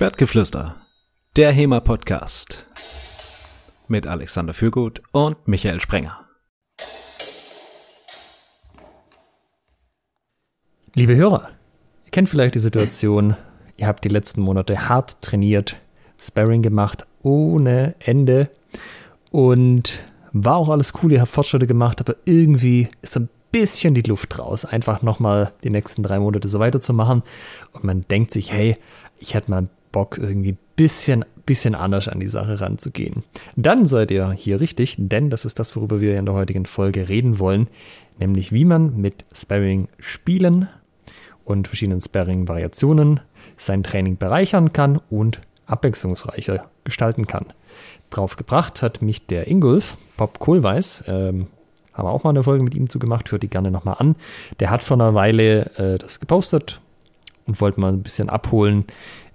Schwertgeflüster, der HEMA-Podcast. Mit Alexander Fürgut und Michael Sprenger. Liebe Hörer, ihr kennt vielleicht die Situation, ihr habt die letzten Monate hart trainiert, Sparring gemacht ohne Ende. Und war auch alles cool, ihr habt Fortschritte gemacht, aber irgendwie ist so ein bisschen die Luft raus, einfach nochmal die nächsten drei Monate so weiterzumachen. Und man denkt sich, hey, ich hätte mal Bock, irgendwie ein bisschen, bisschen anders an die Sache ranzugehen. Dann seid ihr hier richtig, denn das ist das, worüber wir in der heutigen Folge reden wollen, nämlich wie man mit Sparring spielen und verschiedenen Sparring-Variationen sein Training bereichern kann und abwechslungsreicher gestalten kann. Drauf gebracht hat mich der Ingolf, Bob Kohlweiß, ähm, haben wir auch mal eine Folge mit ihm zugemacht, hört die gerne nochmal an. Der hat vor einer Weile äh, das gepostet und wollte mal ein bisschen abholen,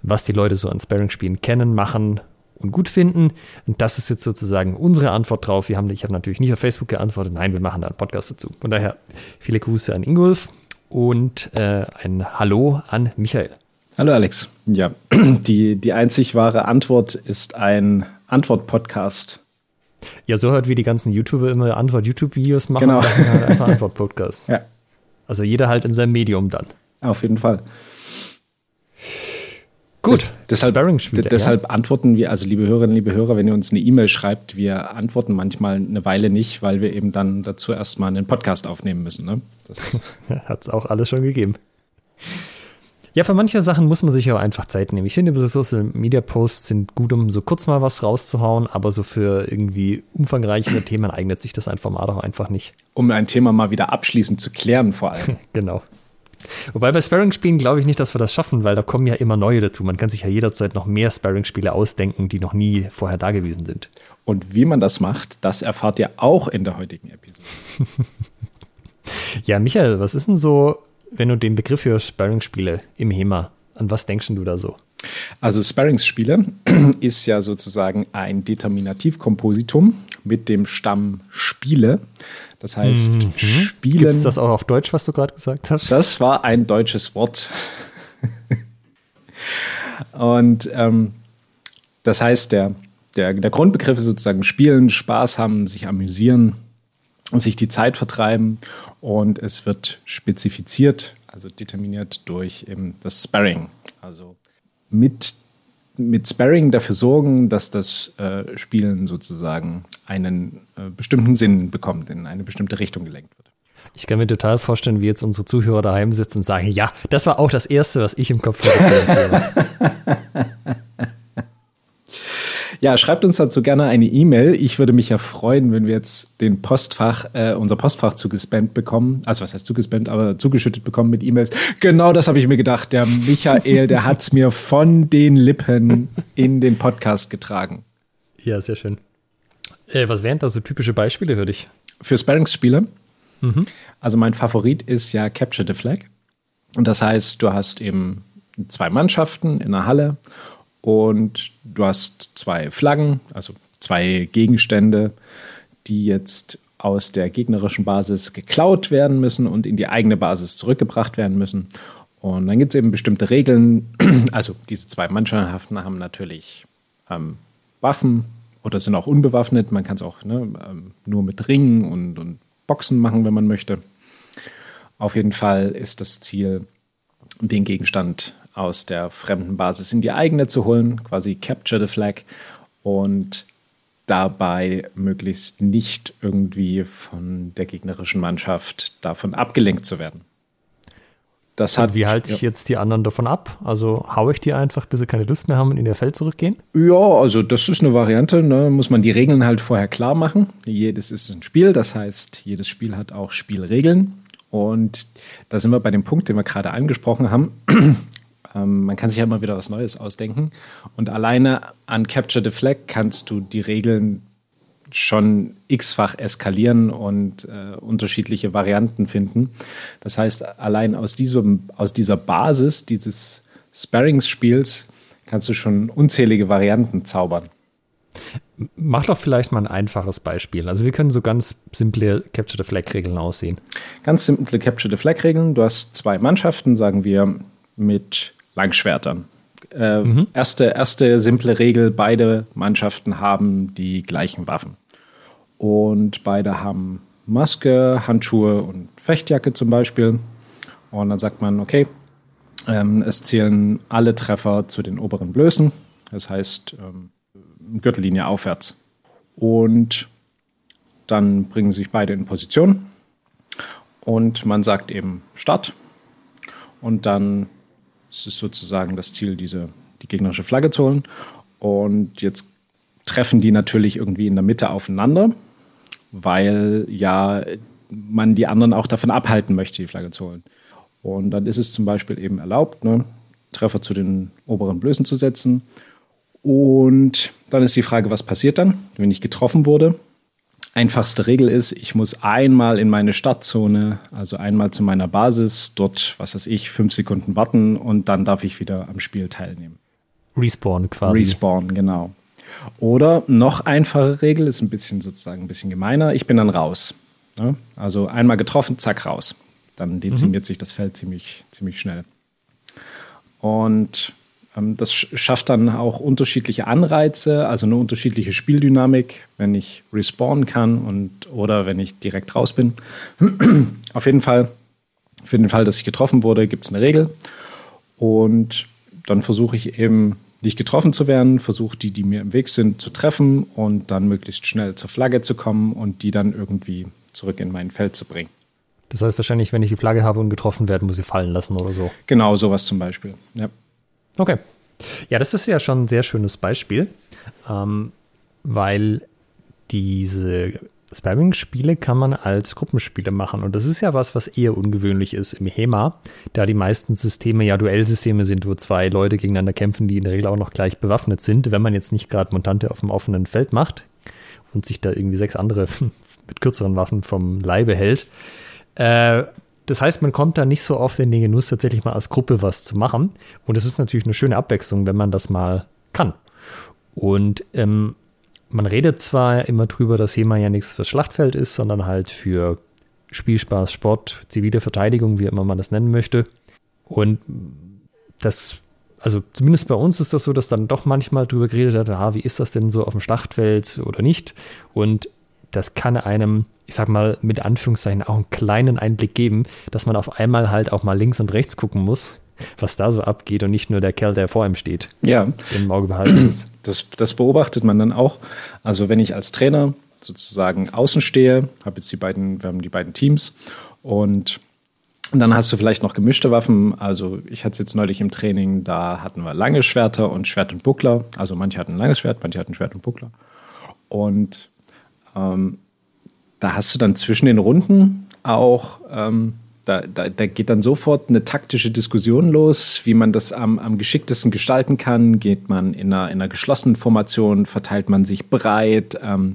was die Leute so an Sparring-Spielen kennen, machen und gut finden. Und das ist jetzt sozusagen unsere Antwort drauf. Wir haben, ich habe natürlich nicht auf Facebook geantwortet. Nein, wir machen da einen Podcast dazu. Von daher viele Grüße an Ingolf und äh, ein Hallo an Michael. Hallo Alex. Ja, die, die einzig wahre Antwort ist ein Antwort-Podcast. Ja, so hört wie die ganzen YouTuber immer Antwort-YouTube-Videos machen. Genau. Halt einfach Antwort-Podcast. Ja. Also jeder halt in seinem Medium dann. Auf jeden Fall. Gut, das, deshalb, deshalb ja. antworten wir, also liebe Hörerinnen, liebe Hörer, wenn ihr uns eine E-Mail schreibt, wir antworten manchmal eine Weile nicht, weil wir eben dann dazu erstmal einen Podcast aufnehmen müssen. Ne? Das hat es auch alles schon gegeben. Ja, für manche Sachen muss man sich auch einfach Zeit nehmen. Ich finde, so Social Media Posts sind gut, um so kurz mal was rauszuhauen, aber so für irgendwie umfangreichere Themen eignet sich das ein Format auch einfach nicht. Um ein Thema mal wieder abschließend zu klären, vor allem. genau. Wobei bei Sparring-Spielen glaube ich nicht, dass wir das schaffen, weil da kommen ja immer neue dazu. Man kann sich ja jederzeit noch mehr Sparring-Spiele ausdenken, die noch nie vorher da gewesen sind. Und wie man das macht, das erfahrt ihr auch in der heutigen Episode. ja, Michael, was ist denn so, wenn du den Begriff für Sparring-Spiele im HEMA, an was denkst du da so? Also Sparringsspiele ist ja sozusagen ein Determinativkompositum mit dem Stamm Spiele. Das heißt, mhm. Spielen. Gibt das auch auf Deutsch, was du gerade gesagt hast? Das war ein deutsches Wort. Und ähm, das heißt, der, der, der Grundbegriff ist sozusagen Spielen, Spaß haben, sich amüsieren, sich die Zeit vertreiben und es wird spezifiziert, also determiniert durch eben das Sparring. Also mit, mit Sparring dafür sorgen, dass das äh, Spielen sozusagen einen äh, bestimmten Sinn bekommt, in eine bestimmte Richtung gelenkt wird. Ich kann mir total vorstellen, wie jetzt unsere Zuhörer daheim sitzen und sagen, ja, das war auch das Erste, was ich im Kopf hatte. Ja, schreibt uns dazu gerne eine E-Mail. Ich würde mich ja freuen, wenn wir jetzt den Postfach, äh, unser Postfach zugespammt bekommen. Also was heißt zugespammt, aber zugeschüttet bekommen mit E-Mails. Genau das habe ich mir gedacht. Der Michael, der hat es mir von den Lippen in den Podcast getragen. Ja, sehr schön. Äh, was wären da so typische Beispiele für dich? Für Sparringsspiele? Mhm. Also mein Favorit ist ja Capture the Flag. Und das heißt, du hast eben zwei Mannschaften in der Halle und du hast zwei Flaggen, also zwei Gegenstände, die jetzt aus der gegnerischen Basis geklaut werden müssen und in die eigene Basis zurückgebracht werden müssen. Und dann gibt es eben bestimmte Regeln. Also diese zwei Mannschaften haben natürlich ähm, Waffen oder sind auch unbewaffnet. Man kann es auch ne, ähm, nur mit Ringen und, und Boxen machen, wenn man möchte. Auf jeden Fall ist das Ziel, den Gegenstand aus der fremden Basis in die eigene zu holen, quasi Capture the Flag und dabei möglichst nicht irgendwie von der gegnerischen Mannschaft davon abgelenkt zu werden. Das hat, wie halte ich ja. jetzt die anderen davon ab? Also haue ich die einfach, bis sie keine Lust mehr haben und in ihr Feld zurückgehen? Ja, also das ist eine Variante. Ne? Muss man die Regeln halt vorher klar machen. Jedes ist ein Spiel, das heißt, jedes Spiel hat auch Spielregeln. Und da sind wir bei dem Punkt, den wir gerade angesprochen haben. Ähm, man kann sich ja immer wieder was Neues ausdenken. Und alleine an Capture the Flag kannst du die Regeln schon x-fach eskalieren und äh, unterschiedliche Varianten finden. Das heißt, allein aus, diesem, aus dieser Basis dieses Sparringsspiels kannst du schon unzählige Varianten zaubern. Mach doch vielleicht mal ein einfaches Beispiel. Also wir können so ganz simple Capture the Flag Regeln aussehen. Ganz simple Capture the Flag Regeln. Du hast zwei Mannschaften, sagen wir mit Langschwertern. Äh, mhm. erste, erste simple Regel, beide Mannschaften haben die gleichen Waffen. Und beide haben Maske, Handschuhe und Fechtjacke zum Beispiel. Und dann sagt man, okay, ähm, es zählen alle Treffer zu den oberen Blößen. Das heißt, ähm, Gürtellinie aufwärts. Und dann bringen sich beide in Position. Und man sagt eben Start. Und dann ist es sozusagen das Ziel, diese, die gegnerische Flagge zu holen. Und jetzt treffen die natürlich irgendwie in der Mitte aufeinander, weil ja man die anderen auch davon abhalten möchte, die Flagge zu holen. Und dann ist es zum Beispiel eben erlaubt, ne, Treffer zu den oberen Blößen zu setzen. Und dann ist die Frage, was passiert dann, wenn ich getroffen wurde? Einfachste Regel ist, ich muss einmal in meine Startzone, also einmal zu meiner Basis, dort, was weiß ich, fünf Sekunden warten und dann darf ich wieder am Spiel teilnehmen. Respawn quasi. Respawn, genau. Oder noch einfache Regel, ist ein bisschen sozusagen ein bisschen gemeiner, ich bin dann raus. Ne? Also einmal getroffen, zack, raus. Dann dezimiert mhm. sich das Feld ziemlich, ziemlich schnell. Und das schafft dann auch unterschiedliche Anreize, also eine unterschiedliche Spieldynamik, wenn ich respawnen kann und oder wenn ich direkt raus bin. Auf jeden Fall, für den Fall, dass ich getroffen wurde, gibt es eine Regel. Und dann versuche ich eben nicht getroffen zu werden, versuche die, die mir im Weg sind, zu treffen und dann möglichst schnell zur Flagge zu kommen und die dann irgendwie zurück in mein Feld zu bringen. Das heißt wahrscheinlich, wenn ich die Flagge habe und getroffen werde, muss ich fallen lassen oder so. Genau, sowas zum Beispiel. Ja. Okay. Ja, das ist ja schon ein sehr schönes Beispiel, ähm, weil diese Spamming-Spiele kann man als Gruppenspiele machen. Und das ist ja was, was eher ungewöhnlich ist im HEMA, da die meisten Systeme ja Duellsysteme sind, wo zwei Leute gegeneinander kämpfen, die in der Regel auch noch gleich bewaffnet sind. Wenn man jetzt nicht gerade Montante auf dem offenen Feld macht und sich da irgendwie sechs andere mit kürzeren Waffen vom Leibe hält. Äh, das heißt, man kommt da nicht so oft in den Genuss, tatsächlich mal als Gruppe was zu machen. Und es ist natürlich eine schöne Abwechslung, wenn man das mal kann. Und ähm, man redet zwar immer drüber, dass HEMA ja nichts fürs Schlachtfeld ist, sondern halt für Spielspaß, Sport, zivile Verteidigung, wie immer man das nennen möchte. Und das, also zumindest bei uns ist das so, dass dann doch manchmal drüber geredet wird, ah, wie ist das denn so auf dem Schlachtfeld oder nicht? Und das kann einem, ich sag mal, mit Anführungszeichen auch einen kleinen Einblick geben, dass man auf einmal halt auch mal links und rechts gucken muss, was da so abgeht und nicht nur der Kerl, der vor ihm steht, ja. im Auge behalten ist. Das, das beobachtet man dann auch. Also wenn ich als Trainer sozusagen außen stehe, habe jetzt die beiden, wir haben die beiden Teams und dann hast du vielleicht noch gemischte Waffen. Also ich hatte es jetzt neulich im Training, da hatten wir lange Schwerter und Schwert und Buckler. Also manche hatten ein langes Schwert, manche hatten Schwert und Buckler. Und ähm, da hast du dann zwischen den Runden auch, ähm, da, da, da, geht dann sofort eine taktische Diskussion los, wie man das am, am geschicktesten gestalten kann. Geht man in einer, in einer geschlossenen Formation, verteilt man sich breit, ähm,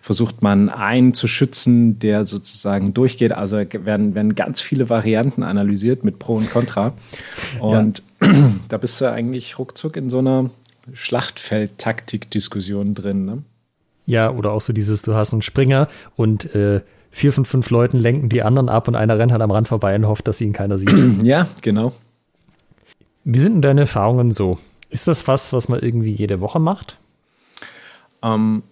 versucht man einen zu schützen, der sozusagen durchgeht. Also werden, werden ganz viele Varianten analysiert mit Pro und Contra. Und ja. da bist du eigentlich ruckzuck in so einer Schlachtfeld-Taktik-Diskussion drin. Ne? Ja, oder auch so dieses, du hast einen Springer und äh, vier von fünf Leuten lenken die anderen ab und einer rennt halt am Rand vorbei und hofft, dass ihn keiner sieht. Ja, genau. Wie sind denn deine Erfahrungen so? Ist das was, was man irgendwie jede Woche macht? Ähm,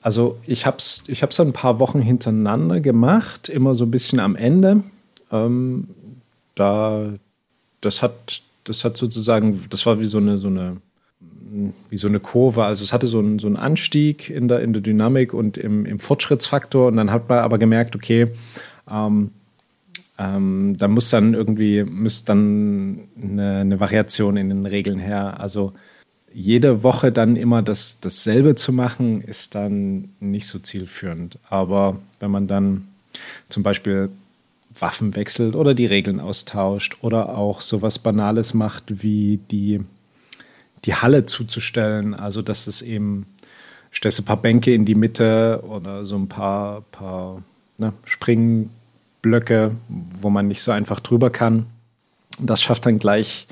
also ich habe es ich hab's ein paar Wochen hintereinander gemacht, immer so ein bisschen am Ende. Ähm, da, das hat, das hat sozusagen, das war wie so eine, so eine wie so eine Kurve. Also es hatte so einen, so einen Anstieg in der, in der Dynamik und im, im Fortschrittsfaktor. Und dann hat man aber gemerkt, okay, ähm, ähm, da muss dann irgendwie muss dann eine, eine, Variation in den Regeln her. Also jede Woche dann immer das, dasselbe zu machen, ist dann nicht so zielführend. Aber wenn man dann zum Beispiel Waffen wechselt oder die Regeln austauscht oder auch sowas Banales macht wie die die Halle zuzustellen. Also, dass es eben, stellst du ein paar Bänke in die Mitte oder so ein paar, paar ne, Springblöcke, wo man nicht so einfach drüber kann. Das schafft dann gleich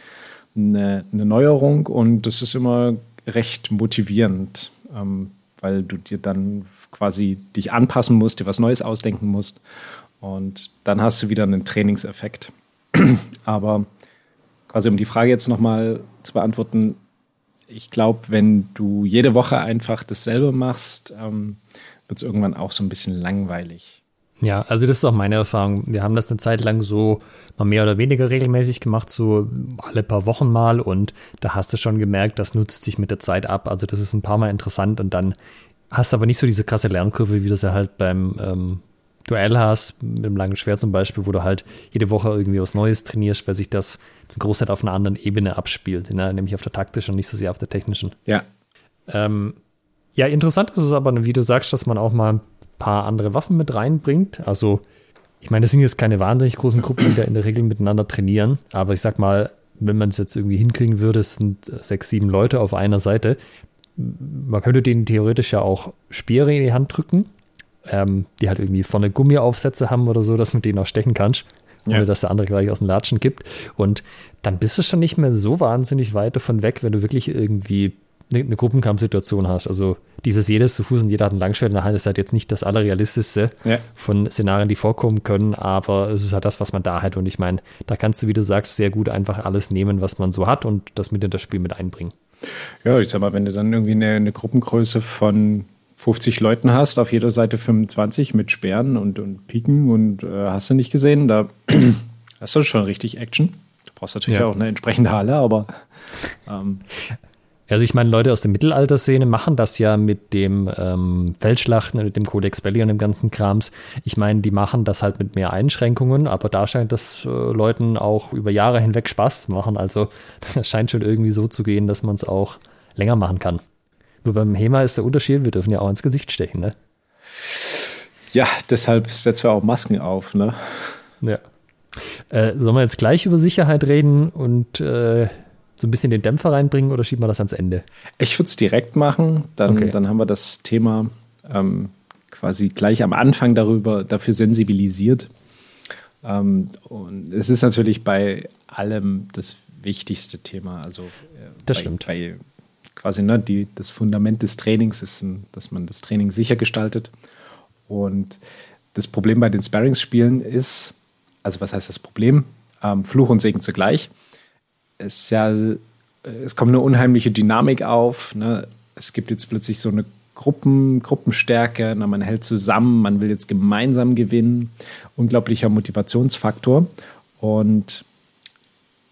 eine, eine Neuerung und das ist immer recht motivierend, ähm, weil du dir dann quasi dich anpassen musst, dir was Neues ausdenken musst und dann hast du wieder einen Trainingseffekt. Aber quasi um die Frage jetzt nochmal zu beantworten. Ich glaube, wenn du jede Woche einfach dasselbe machst, ähm, wird es irgendwann auch so ein bisschen langweilig. Ja, also das ist auch meine Erfahrung. Wir haben das eine Zeit lang so mal mehr oder weniger regelmäßig gemacht, so alle paar Wochen mal. Und da hast du schon gemerkt, das nutzt sich mit der Zeit ab. Also das ist ein paar Mal interessant und dann hast du aber nicht so diese krasse Lernkurve, wie das ja halt beim ähm, Duell hast, mit dem langen Schwert zum Beispiel, wo du halt jede Woche irgendwie was Neues trainierst, weil sich das zum Großteil auf einer anderen Ebene abspielt, ne? nämlich auf der taktischen und nicht so sehr auf der technischen. Ja. Ähm, ja, interessant ist es aber, wie du sagst, dass man auch mal ein paar andere Waffen mit reinbringt. Also, ich meine, das sind jetzt keine wahnsinnig großen Gruppen, die da in der Regel miteinander trainieren, aber ich sag mal, wenn man es jetzt irgendwie hinkriegen würde, es sind sechs, sieben Leute auf einer Seite. Man könnte denen theoretisch ja auch Speere in die Hand drücken, ähm, die halt irgendwie vorne Gummiaufsätze haben oder so, dass mit denen auch stechen kannst, ohne ja. dass der andere gleich aus dem Latschen kippt. Und dann bist du schon nicht mehr so wahnsinnig weit davon weg, wenn du wirklich irgendwie eine, eine Gruppenkampfsituation hast. Also dieses jedes zu Fuß und jeder hat ein Langschwert in der Hand ist halt jetzt nicht das allerrealistischste ja. von Szenarien, die vorkommen können, aber es ist halt das, was man da hat. Und ich meine, da kannst du, wie du sagst, sehr gut einfach alles nehmen, was man so hat und das mit in das Spiel mit einbringen. Ja, ich sag mal, wenn du dann irgendwie eine, eine Gruppengröße von 50 Leuten hast, auf jeder Seite 25 mit Sperren und, und Piken und äh, hast du nicht gesehen, da hast du schon richtig Action. Du brauchst natürlich ja. auch eine entsprechende Halle, aber ähm, also ich meine, Leute aus der Mittelalterszene machen das ja mit dem ähm, Feldschlachten, mit dem Codex Belli und dem ganzen Krams. Ich meine, die machen das halt mit mehr Einschränkungen, aber da scheint das äh, Leuten auch über Jahre hinweg Spaß zu machen. Also das scheint schon irgendwie so zu gehen, dass man es auch länger machen kann. Nur beim HEMA ist der Unterschied, wir dürfen ja auch ins Gesicht stechen, ne? Ja, deshalb setzen wir auch Masken auf, ne? Ja. Äh, sollen wir jetzt gleich über Sicherheit reden und äh, so ein bisschen den Dämpfer reinbringen oder schieben wir das ans Ende? Ich würde es direkt machen, dann, okay. dann haben wir das Thema ähm, quasi gleich am Anfang darüber, dafür sensibilisiert. Ähm, und es ist natürlich bei allem das wichtigste Thema. Also, äh, das bei, stimmt. Bei quasi ne, die, das Fundament des Trainings ist, dass man das Training sicher gestaltet. Und das Problem bei den Sparringsspielen ist, also was heißt das Problem? Ähm, Fluch und Segen zugleich. Es, ja, es kommt eine unheimliche Dynamik auf. Ne? Es gibt jetzt plötzlich so eine Gruppen, Gruppenstärke, ne? man hält zusammen, man will jetzt gemeinsam gewinnen. Unglaublicher Motivationsfaktor. Und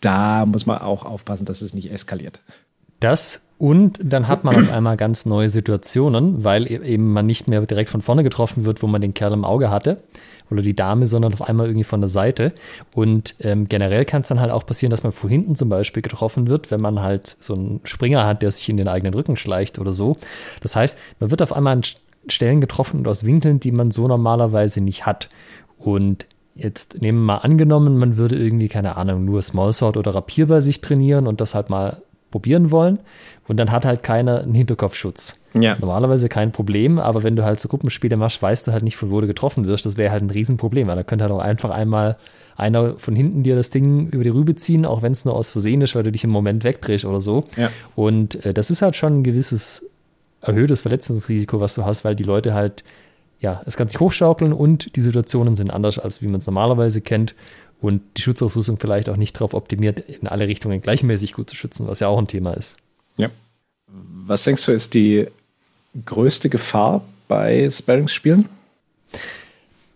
da muss man auch aufpassen, dass es nicht eskaliert. Das und dann hat man auf einmal ganz neue Situationen, weil e-, eben man nicht mehr direkt von vorne getroffen wird, wo man den Kerl im Auge hatte oder die Dame, sondern auf einmal irgendwie von der Seite. Und ähm, generell kann es dann halt auch passieren, dass man vor hinten zum Beispiel getroffen wird, wenn man halt so einen Springer hat, der sich in den eigenen Rücken schleicht oder so. Das heißt, man wird auf einmal an Stellen getroffen und aus Winkeln, die man so normalerweise nicht hat. Und jetzt nehmen wir mal angenommen, man würde irgendwie, keine Ahnung, nur Smallsword oder Rapier bei sich trainieren und das halt mal probieren wollen. Und dann hat halt keiner einen Hinterkopfschutz. Ja. Normalerweise kein Problem, aber wenn du halt so Gruppenspiele machst, weißt du halt nicht, von wo du getroffen wirst. Das wäre halt ein Riesenproblem. Weil da könnte halt auch einfach einmal einer von hinten dir das Ding über die Rübe ziehen, auch wenn es nur aus Versehen ist, weil du dich im Moment wegdrehst oder so. Ja. Und äh, das ist halt schon ein gewisses erhöhtes Verletzungsrisiko, was du hast, weil die Leute halt, ja, es kann sich hochschaukeln und die Situationen sind anders, als wie man es normalerweise kennt und die Schutzausrüstung vielleicht auch nicht darauf optimiert, in alle Richtungen gleichmäßig gut zu schützen, was ja auch ein Thema ist. Ja. Was denkst du, ist die größte Gefahr bei Sparringsspielen?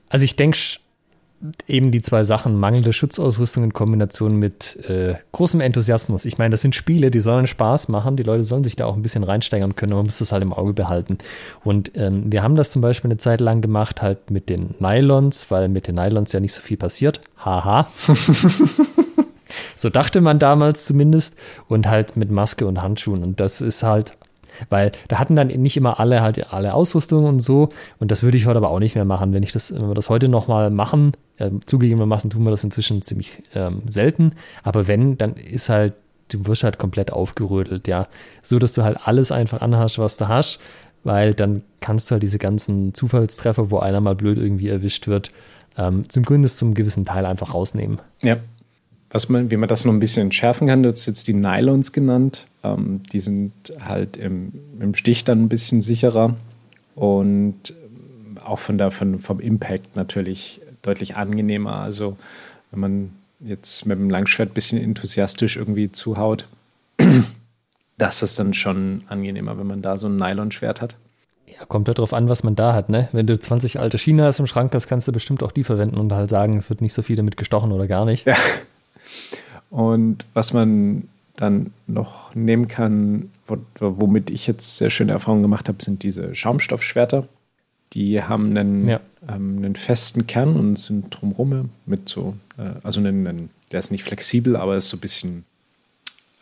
Also ich denke eben die zwei Sachen, mangelnde Schutzausrüstung in Kombination mit äh, großem Enthusiasmus. Ich meine, das sind Spiele, die sollen Spaß machen, die Leute sollen sich da auch ein bisschen reinsteigern können, aber man muss das halt im Auge behalten. Und ähm, wir haben das zum Beispiel eine Zeit lang gemacht, halt mit den Nylons, weil mit den Nylons ja nicht so viel passiert. Haha. so dachte man damals zumindest. Und halt mit Maske und Handschuhen. Und das ist halt weil da hatten dann nicht immer alle halt alle Ausrüstung und so. Und das würde ich heute aber auch nicht mehr machen. Wenn ich das, wenn wir das heute nochmal machen, äh, zugegebenermaßen tun wir das inzwischen ziemlich ähm, selten. Aber wenn, dann ist halt, du wirst halt komplett aufgerödelt, ja. So, dass du halt alles einfach anhast, was du hast, weil dann kannst du halt diese ganzen Zufallstreffer, wo einer mal blöd irgendwie erwischt wird, ähm, zumindest zum gewissen Teil einfach rausnehmen. Ja, was man, wie man das noch ein bisschen entschärfen kann, du hast jetzt die Nylons genannt. Ähm, die sind halt im, im, Stich dann ein bisschen sicherer und ähm, auch von der, von, vom Impact natürlich deutlich angenehmer. Also wenn man jetzt mit dem Langschwert ein bisschen enthusiastisch irgendwie zuhaut, das ist dann schon angenehmer, wenn man da so ein Nylonschwert hat. Ja, kommt ja drauf an, was man da hat, ne? Wenn du 20 alte Chinas im Schrank hast, kannst du bestimmt auch die verwenden und halt sagen, es wird nicht so viel damit gestochen oder gar nicht. Ja. Und was man dann noch nehmen kann, womit ich jetzt sehr schöne Erfahrungen gemacht habe, sind diese Schaumstoffschwerter. Die haben einen, ja. ähm, einen festen Kern und sind drumrum mit so, äh, also einen, einen, der ist nicht flexibel, aber ist so ein bisschen,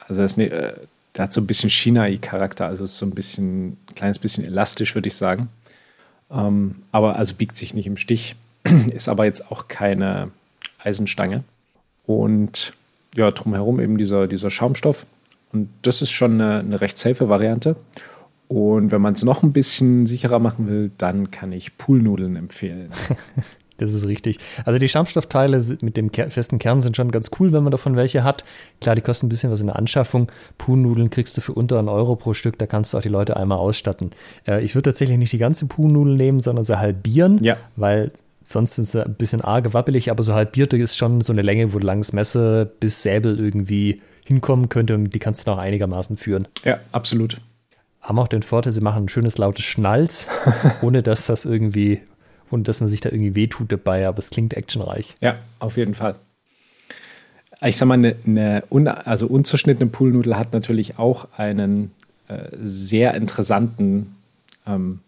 also ist, äh, der hat so ein bisschen China-Charakter, also ist so ein bisschen, ein kleines bisschen elastisch, würde ich sagen. Ähm, aber also biegt sich nicht im Stich, ist aber jetzt auch keine Eisenstange. Und ja, drumherum eben dieser, dieser Schaumstoff. Und das ist schon eine, eine recht safe Variante. Und wenn man es noch ein bisschen sicherer machen will, dann kann ich Poolnudeln empfehlen. Das ist richtig. Also die Schaumstoffteile mit dem festen Kern sind schon ganz cool, wenn man davon welche hat. Klar, die kosten ein bisschen was in der Anschaffung. Poolnudeln kriegst du für unter einen Euro pro Stück, da kannst du auch die Leute einmal ausstatten. Äh, ich würde tatsächlich nicht die ganze Poolnudel nehmen, sondern sie halbieren, ja. weil sonst ist es ein bisschen arg wappelig, aber so halbierte ist schon so eine Länge, wo langes Messer bis Säbel irgendwie hinkommen könnte und die kannst du noch einigermaßen führen. Ja, absolut. Haben auch den Vorteil, sie machen ein schönes lautes Schnalz, ohne dass das irgendwie und dass man sich da irgendwie wehtut dabei, aber es klingt actionreich. Ja, auf jeden Fall. Ich sag mal, eine, eine un, also unzerschnittene Poolnudel hat natürlich auch einen äh, sehr interessanten ähm,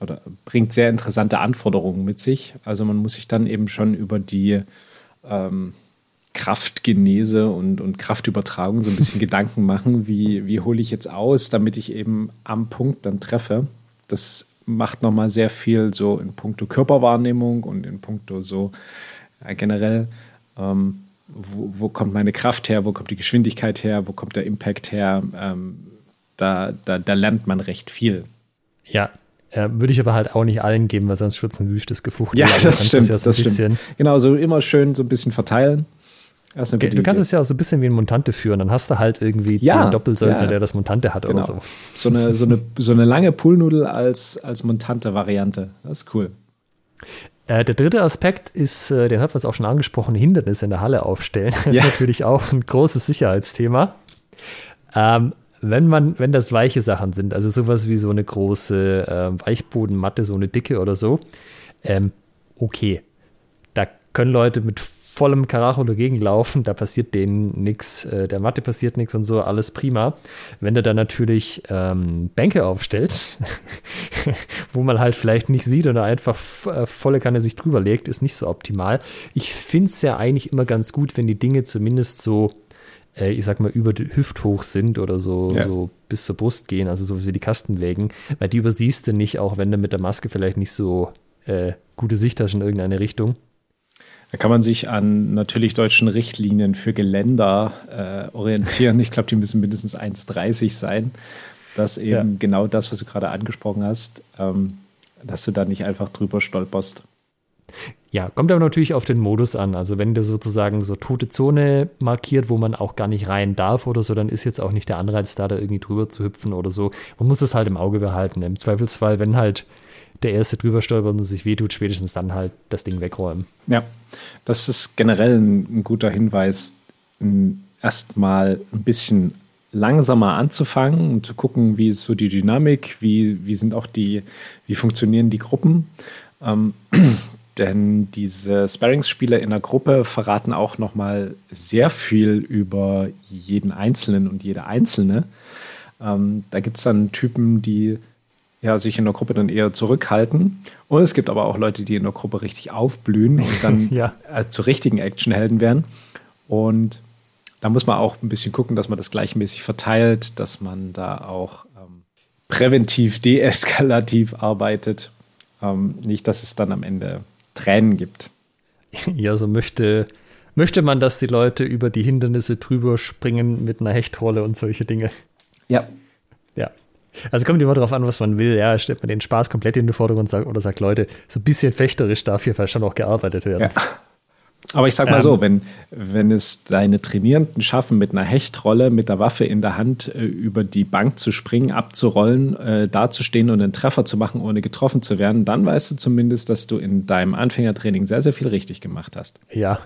oder bringt sehr interessante Anforderungen mit sich. Also man muss sich dann eben schon über die ähm, Kraftgenese und, und Kraftübertragung so ein bisschen Gedanken machen, wie, wie hole ich jetzt aus, damit ich eben am Punkt dann treffe. Das macht nochmal sehr viel so in puncto Körperwahrnehmung und in puncto so ja, generell, ähm, wo, wo, kommt meine Kraft her, wo kommt die Geschwindigkeit her, wo kommt der Impact her. Ähm, da, da, da lernt man recht viel. Ja, äh, würde ich aber halt auch nicht allen geben, weil sonst wird es ein wüstes Gefuchtel. Ja, das stimmt. Das, ja so das stimmt. Genau, so immer schön so ein bisschen verteilen. Okay, du kannst es ja auch so ein bisschen wie ein Montante führen. Dann hast du halt irgendwie ja, den Doppelsöldner, ja. der das Montante hat genau. oder so. So eine, so eine, so eine lange Poolnudel als, als Montante-Variante. Das ist cool. Äh, der dritte Aspekt ist, äh, den hat man es auch schon angesprochen, Hindernisse in der Halle aufstellen. Das ja. ist natürlich auch ein großes Sicherheitsthema. Ähm, wenn man, wenn das weiche Sachen sind, also sowas wie so eine große äh, Weichbodenmatte, so eine dicke oder so, ähm, okay. Da können Leute mit vollem Karacho dagegen laufen, da passiert denen nichts, äh, der Matte passiert nichts und so, alles prima. Wenn du dann natürlich ähm, Bänke aufstellst, wo man halt vielleicht nicht sieht oder einfach äh, volle Kanne sich drüber legt, ist nicht so optimal. Ich finde es ja eigentlich immer ganz gut, wenn die Dinge zumindest so äh, ich sag mal, über die Hüfthoch sind oder so, ja. so bis zur Brust gehen, also so wie sie die Kasten legen, weil die übersiehst du nicht, auch wenn du mit der Maske vielleicht nicht so äh, gute Sicht hast in irgendeine Richtung. Da kann man sich an natürlich deutschen Richtlinien für Geländer äh, orientieren. Ich glaube, die müssen mindestens 1,30 sein. Das eben ja. genau das, was du gerade angesprochen hast, ähm, dass du da nicht einfach drüber stolperst. Ja, kommt aber natürlich auf den Modus an. Also wenn der sozusagen so tote Zone markiert, wo man auch gar nicht rein darf oder so, dann ist jetzt auch nicht der Anreiz da, da irgendwie drüber zu hüpfen oder so. Man muss es halt im Auge behalten. Im Zweifelsfall, wenn halt der Erste drüber stolpert und sich wehtut, spätestens dann halt das Ding wegräumen. Ja, das ist generell ein, ein guter Hinweis, erstmal ein bisschen langsamer anzufangen und zu gucken, wie ist so die Dynamik, wie, wie sind auch die, wie funktionieren die Gruppen. Ähm, denn diese Sparringsspieler in der Gruppe verraten auch nochmal sehr viel über jeden Einzelnen und jede Einzelne. Ähm, da gibt es dann Typen, die ja, sich in der Gruppe dann eher zurückhalten. Und es gibt aber auch Leute, die in der Gruppe richtig aufblühen und dann ja. äh, zu richtigen Actionhelden werden. Und da muss man auch ein bisschen gucken, dass man das gleichmäßig verteilt, dass man da auch ähm, präventiv, deeskalativ arbeitet. Ähm, nicht, dass es dann am Ende Tränen gibt. Ja, so möchte, möchte man, dass die Leute über die Hindernisse drüber springen mit einer Hechtrolle und solche Dinge. Ja, also kommt immer darauf an, was man will. Ja, stellt man den Spaß komplett in den Vordergrund sagt, oder sagt, Leute, so ein bisschen fechterisch darf hier vielleicht schon auch gearbeitet werden. Ja. Aber ich sag mal ähm, so, wenn, wenn es deine Trainierenden schaffen, mit einer Hechtrolle, mit der Waffe in der Hand äh, über die Bank zu springen, abzurollen, äh, dazustehen und einen Treffer zu machen, ohne getroffen zu werden, dann weißt du zumindest, dass du in deinem Anfängertraining sehr, sehr viel richtig gemacht hast. Ja,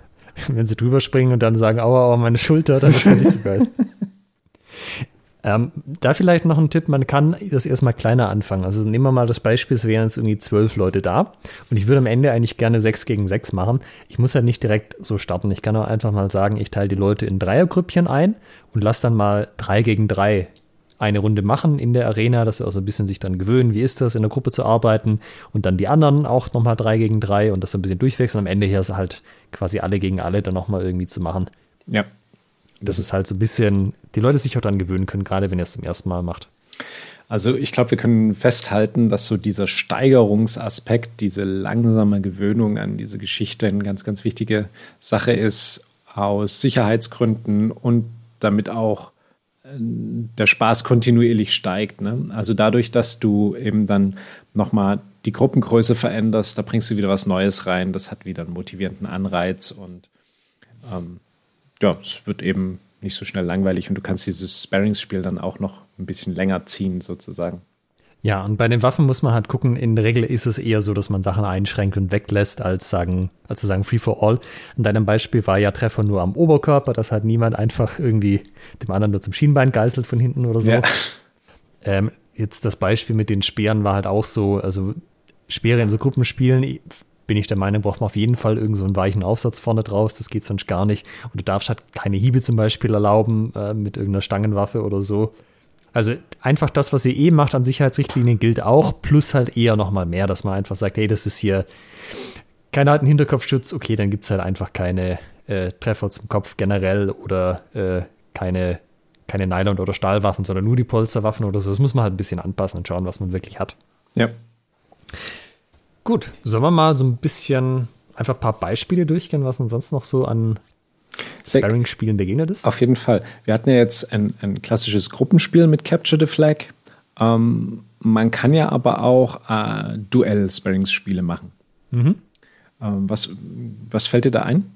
wenn sie drüber springen und dann sagen, aua, aua, meine Schulter, das ist ja nicht so geil. Ähm, da vielleicht noch ein Tipp, man kann das erstmal kleiner anfangen. Also nehmen wir mal das Beispiel, es wären jetzt irgendwie zwölf Leute da und ich würde am Ende eigentlich gerne sechs gegen sechs machen. Ich muss halt nicht direkt so starten. Ich kann auch einfach mal sagen, ich teile die Leute in Dreiergrüppchen ein und lasse dann mal drei gegen drei eine Runde machen in der Arena, dass sie auch so ein bisschen sich dann gewöhnen, wie ist das, in der Gruppe zu arbeiten und dann die anderen auch nochmal drei gegen drei und das so ein bisschen durchwechseln. Am Ende hier ist halt quasi alle gegen alle dann nochmal irgendwie zu machen. Ja. Das ist halt so ein bisschen, die Leute sich auch dann gewöhnen können, gerade wenn ihr es zum ersten Mal macht. Also ich glaube, wir können festhalten, dass so dieser Steigerungsaspekt, diese langsame Gewöhnung an diese Geschichte eine ganz, ganz wichtige Sache ist, aus Sicherheitsgründen und damit auch äh, der Spaß kontinuierlich steigt. Ne? Also dadurch, dass du eben dann nochmal die Gruppengröße veränderst, da bringst du wieder was Neues rein, das hat wieder einen motivierenden Anreiz und ähm, ja, es wird eben nicht so schnell langweilig und du kannst dieses Sparringsspiel dann auch noch ein bisschen länger ziehen, sozusagen. Ja, und bei den Waffen muss man halt gucken, in der Regel ist es eher so, dass man Sachen einschränkt und weglässt, als sagen, als zu sagen Free for All. In deinem Beispiel war ja Treffer nur am Oberkörper, dass halt niemand einfach irgendwie dem anderen nur zum Schienbein geißelt von hinten oder so. Ja. Ähm, jetzt das Beispiel mit den Speeren war halt auch so, also Speere in so Gruppenspielen bin ich der Meinung, braucht man auf jeden Fall irgendeinen so weichen Aufsatz vorne draus. Das geht sonst gar nicht. Und du darfst halt keine Hiebe zum Beispiel erlauben äh, mit irgendeiner Stangenwaffe oder so. Also einfach das, was ihr eh macht an Sicherheitsrichtlinien, gilt auch, plus halt eher nochmal mehr, dass man einfach sagt, hey, das ist hier keiner hat einen Hinterkopfschutz, okay, dann gibt es halt einfach keine äh, Treffer zum Kopf generell oder äh, keine, keine Nylon- oder Stahlwaffen, sondern nur die Polsterwaffen oder so. Das muss man halt ein bisschen anpassen und schauen, was man wirklich hat. Ja. Gut, sollen wir mal so ein bisschen einfach ein paar Beispiele durchgehen, was uns sonst noch so an Sparring-Spielen begegnet ist? Auf jeden Fall. Wir hatten ja jetzt ein, ein klassisches Gruppenspiel mit Capture the Flag. Ähm, man kann ja aber auch äh, Duell-Sparringsspiele machen. Mhm. Ähm, was, was fällt dir da ein?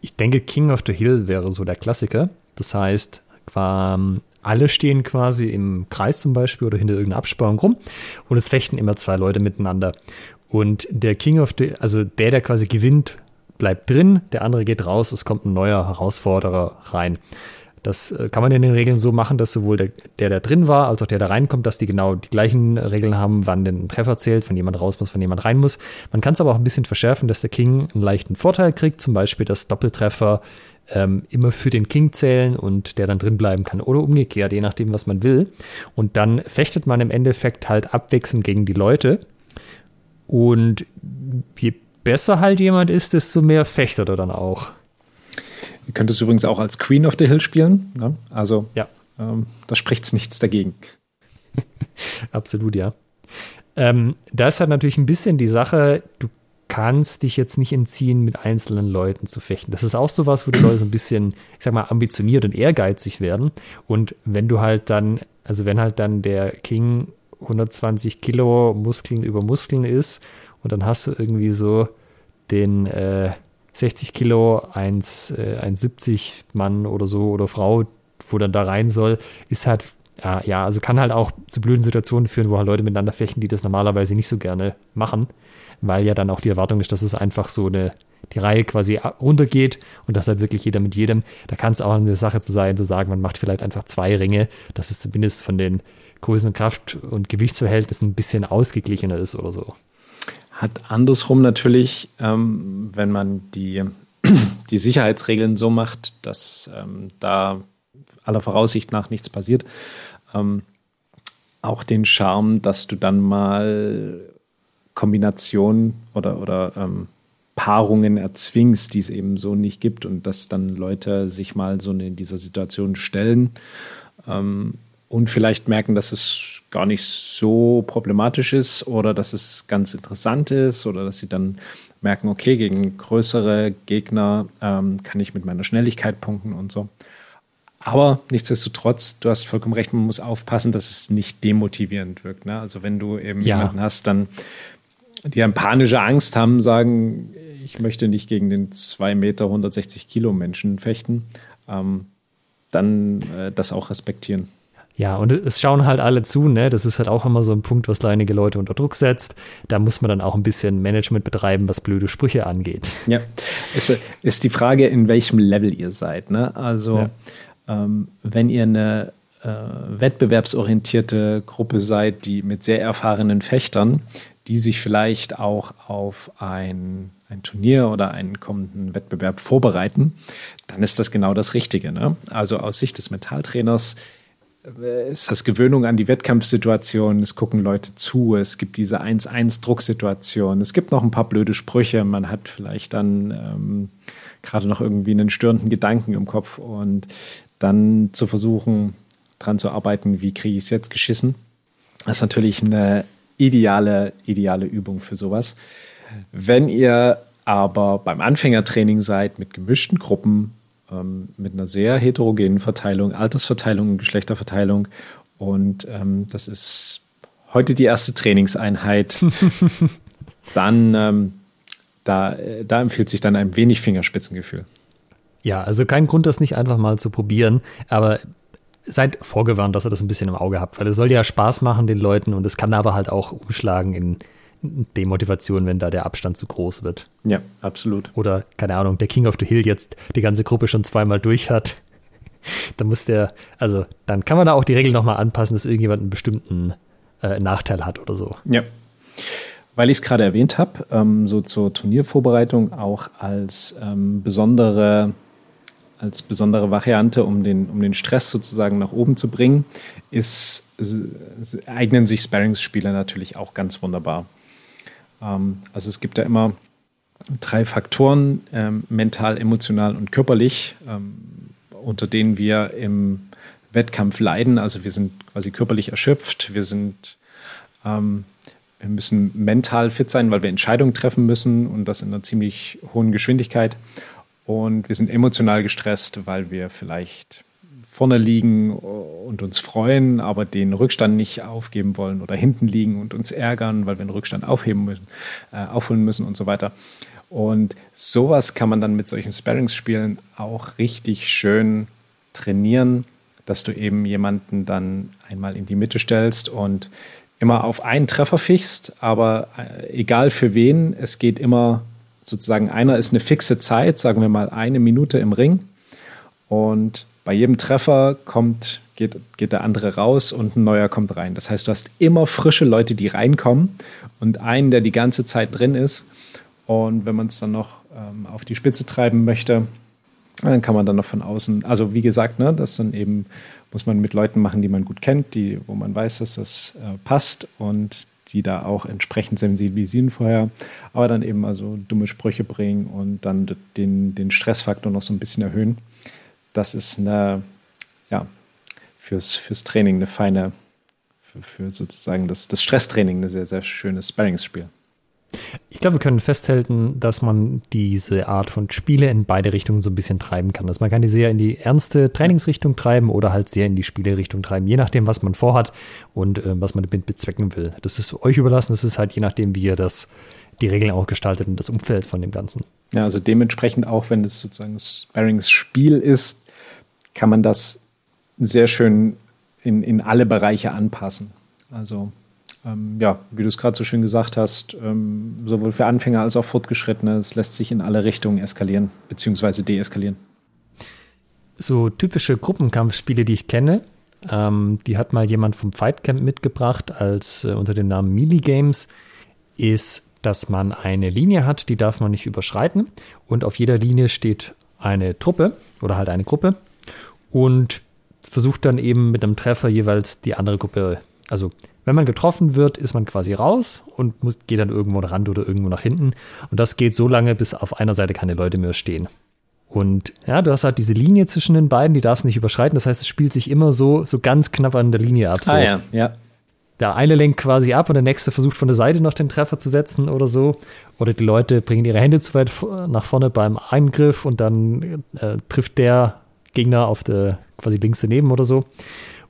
Ich denke, King of the Hill wäre so der Klassiker. Das heißt, alle stehen quasi im Kreis zum Beispiel oder hinter irgendeiner Absperrung rum und es fechten immer zwei Leute miteinander. Und der King of the, also der, der quasi gewinnt, bleibt drin, der andere geht raus, es kommt ein neuer Herausforderer rein. Das äh, kann man in den Regeln so machen, dass sowohl der, der, der drin war, als auch der, der reinkommt, dass die genau die gleichen Regeln haben, wann denn ein Treffer zählt, wenn jemand raus muss, wenn jemand rein muss. Man kann es aber auch ein bisschen verschärfen, dass der King einen leichten Vorteil kriegt, zum Beispiel, dass Doppeltreffer ähm, immer für den King zählen und der dann drin bleiben kann oder umgekehrt, je nachdem, was man will. Und dann fechtet man im Endeffekt halt abwechselnd gegen die Leute und je besser halt jemand ist, desto mehr fechtet er dann auch. Ihr könnt es übrigens auch als Queen of the Hill spielen. Ne? Also ja. ähm, da spricht es nichts dagegen. Absolut, ja. Ähm, da ist halt natürlich ein bisschen die Sache, du kannst dich jetzt nicht entziehen, mit einzelnen Leuten zu fechten. Das ist auch so was, wo die Leute so ein bisschen, ich sag mal, ambitioniert und ehrgeizig werden. Und wenn du halt dann, also wenn halt dann der King 120 Kilo Muskeln über Muskeln ist und dann hast du irgendwie so den äh, 60 Kilo 1, äh, 1,70 Mann oder so oder Frau, wo dann da rein soll, ist halt, ja, ja, also kann halt auch zu blöden Situationen führen, wo halt Leute miteinander fechten, die das normalerweise nicht so gerne machen, weil ja dann auch die Erwartung ist, dass es einfach so eine, die Reihe quasi runtergeht und dass halt wirklich jeder mit jedem, da kann es auch eine Sache zu sein, zu sagen, man macht vielleicht einfach zwei Ringe, dass es zumindest von den Größen, Kraft- und Gewichtsverhältnis ein bisschen ausgeglichener ist oder so. Hat andersrum natürlich, ähm, wenn man die, die Sicherheitsregeln so macht, dass ähm, da aller Voraussicht nach nichts passiert, ähm, auch den Charme, dass du dann mal Kombinationen oder, oder ähm, Paarungen erzwingst, die es eben so nicht gibt und dass dann Leute sich mal so in dieser Situation stellen. Ähm, und vielleicht merken, dass es gar nicht so problematisch ist oder dass es ganz interessant ist oder dass sie dann merken, okay, gegen größere Gegner ähm, kann ich mit meiner Schnelligkeit punkten und so. Aber nichtsdestotrotz, du hast vollkommen recht, man muss aufpassen, dass es nicht demotivierend wirkt. Ne? Also wenn du eben ja. jemanden hast, dann die eine panische Angst haben, sagen, ich möchte nicht gegen den 2 Meter 160 Kilo Menschen fechten, ähm, dann äh, das auch respektieren. Ja, und es schauen halt alle zu, ne? Das ist halt auch immer so ein Punkt, was einige Leute unter Druck setzt. Da muss man dann auch ein bisschen Management betreiben, was blöde Sprüche angeht. Ja, ist, ist die Frage, in welchem Level ihr seid, ne? Also, ja. ähm, wenn ihr eine äh, wettbewerbsorientierte Gruppe seid, die mit sehr erfahrenen Fechtern, die sich vielleicht auch auf ein, ein Turnier oder einen kommenden Wettbewerb vorbereiten, dann ist das genau das Richtige. Ne? Also aus Sicht des Metalltrainers ist das Gewöhnung an die Wettkampfsituation, es gucken Leute zu, es gibt diese 1-1-Drucksituation, es gibt noch ein paar blöde Sprüche, man hat vielleicht dann ähm, gerade noch irgendwie einen störenden Gedanken im Kopf und dann zu versuchen, dran zu arbeiten, wie kriege ich es jetzt geschissen, das ist natürlich eine ideale, ideale Übung für sowas. Wenn ihr aber beim Anfängertraining seid mit gemischten Gruppen, ähm, mit einer sehr heterogenen Verteilung, Altersverteilung, Geschlechterverteilung und ähm, das ist heute die erste Trainingseinheit, dann ähm, da, da empfiehlt sich dann ein wenig Fingerspitzengefühl. Ja, also kein Grund, das nicht einfach mal zu probieren, aber seid vorgewarnt, dass ihr das ein bisschen im Auge habt, weil es soll ja Spaß machen den Leuten und es kann aber halt auch umschlagen in Demotivation, wenn da der Abstand zu groß wird. Ja, absolut. Oder, keine Ahnung, der King of the Hill jetzt die ganze Gruppe schon zweimal durch hat. dann muss der, also dann kann man da auch die Regel nochmal anpassen, dass irgendjemand einen bestimmten äh, Nachteil hat oder so. Ja. Weil ich es gerade erwähnt habe, ähm, so zur Turniervorbereitung auch als ähm, besondere als besondere Variante, um den, um den Stress sozusagen nach oben zu bringen, ist, eignen sich Sparringsspiele natürlich auch ganz wunderbar. Ähm, also es gibt da immer drei Faktoren, ähm, mental, emotional und körperlich, ähm, unter denen wir im Wettkampf leiden. Also wir sind quasi körperlich erschöpft, wir sind wir müssen mental fit sein, weil wir Entscheidungen treffen müssen und das in einer ziemlich hohen Geschwindigkeit. Und wir sind emotional gestresst, weil wir vielleicht vorne liegen und uns freuen, aber den Rückstand nicht aufgeben wollen oder hinten liegen und uns ärgern, weil wir den Rückstand aufheben müssen, äh, aufholen müssen und so weiter. Und sowas kann man dann mit solchen Sparringsspielen auch richtig schön trainieren, dass du eben jemanden dann einmal in die Mitte stellst und immer auf einen Treffer fichst, aber äh, egal für wen, es geht immer sozusagen einer ist eine fixe Zeit, sagen wir mal eine Minute im Ring. Und bei jedem Treffer kommt, geht, geht der andere raus und ein neuer kommt rein. Das heißt, du hast immer frische Leute, die reinkommen und einen, der die ganze Zeit drin ist. Und wenn man es dann noch ähm, auf die Spitze treiben möchte, dann kann man dann noch von außen, also wie gesagt, ne, das dann eben muss man mit Leuten machen, die man gut kennt, die, wo man weiß, dass das äh, passt und die da auch entsprechend sensibilisieren vorher, aber dann eben also dumme Sprüche bringen und dann den, den Stressfaktor noch so ein bisschen erhöhen. Das ist eine, ja, fürs, fürs Training eine feine, für, für sozusagen das, das Stresstraining eine sehr, sehr schönes Sparringsspiel. Ich glaube, wir können festhalten, dass man diese Art von Spiele in beide Richtungen so ein bisschen treiben kann. Dass man kann die sehr in die ernste Trainingsrichtung treiben oder halt sehr in die Spielerichtung treiben, je nachdem, was man vorhat und äh, was man damit bezwecken will. Das ist euch überlassen, das ist halt je nachdem, wie ihr das, die Regeln auch gestaltet und das Umfeld von dem Ganzen. Ja, also dementsprechend auch, wenn es sozusagen ein Sparringsspiel ist, kann man das sehr schön in, in alle Bereiche anpassen. Also ähm, ja, wie du es gerade so schön gesagt hast, ähm, sowohl für Anfänger als auch Fortgeschrittene, es lässt sich in alle Richtungen eskalieren, beziehungsweise deeskalieren. So typische Gruppenkampfspiele, die ich kenne, ähm, die hat mal jemand vom Fightcamp mitgebracht als äh, unter dem Namen Melee Games, ist, dass man eine Linie hat, die darf man nicht überschreiten und auf jeder Linie steht eine Truppe oder halt eine Gruppe und versucht dann eben mit einem Treffer jeweils die andere Gruppe, also wenn man getroffen wird, ist man quasi raus und muss, geht dann irgendwo nach Rand oder irgendwo nach hinten. Und das geht so lange, bis auf einer Seite keine Leute mehr stehen. Und ja, du hast halt diese Linie zwischen den beiden, die darfst du nicht überschreiten. Das heißt, es spielt sich immer so, so ganz knapp an der Linie ab. So. Ah ja, ja. Der eine lenkt quasi ab und der nächste versucht von der Seite noch den Treffer zu setzen oder so. Oder die Leute bringen ihre Hände zu weit nach vorne beim Eingriff und dann äh, trifft der Gegner auf der quasi links daneben oder so.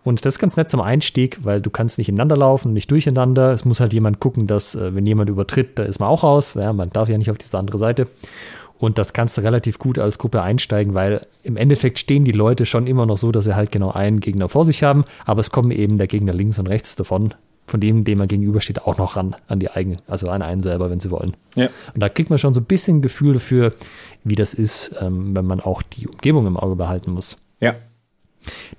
Und das ist ganz nett zum Einstieg, weil du kannst nicht ineinander laufen, nicht durcheinander. Es muss halt jemand gucken, dass, äh, wenn jemand übertritt, da ist man auch raus. Ja, man darf ja nicht auf diese andere Seite. Und das kannst du relativ gut als Gruppe einsteigen, weil im Endeffekt stehen die Leute schon immer noch so, dass sie halt genau einen Gegner vor sich haben, aber es kommen eben der Gegner links und rechts davon, von dem, dem man gegenübersteht, auch noch ran an die eigenen, also an einen selber, wenn sie wollen. Ja. Und da kriegt man schon so ein bisschen Gefühl dafür, wie das ist, ähm, wenn man auch die Umgebung im Auge behalten muss. Ja,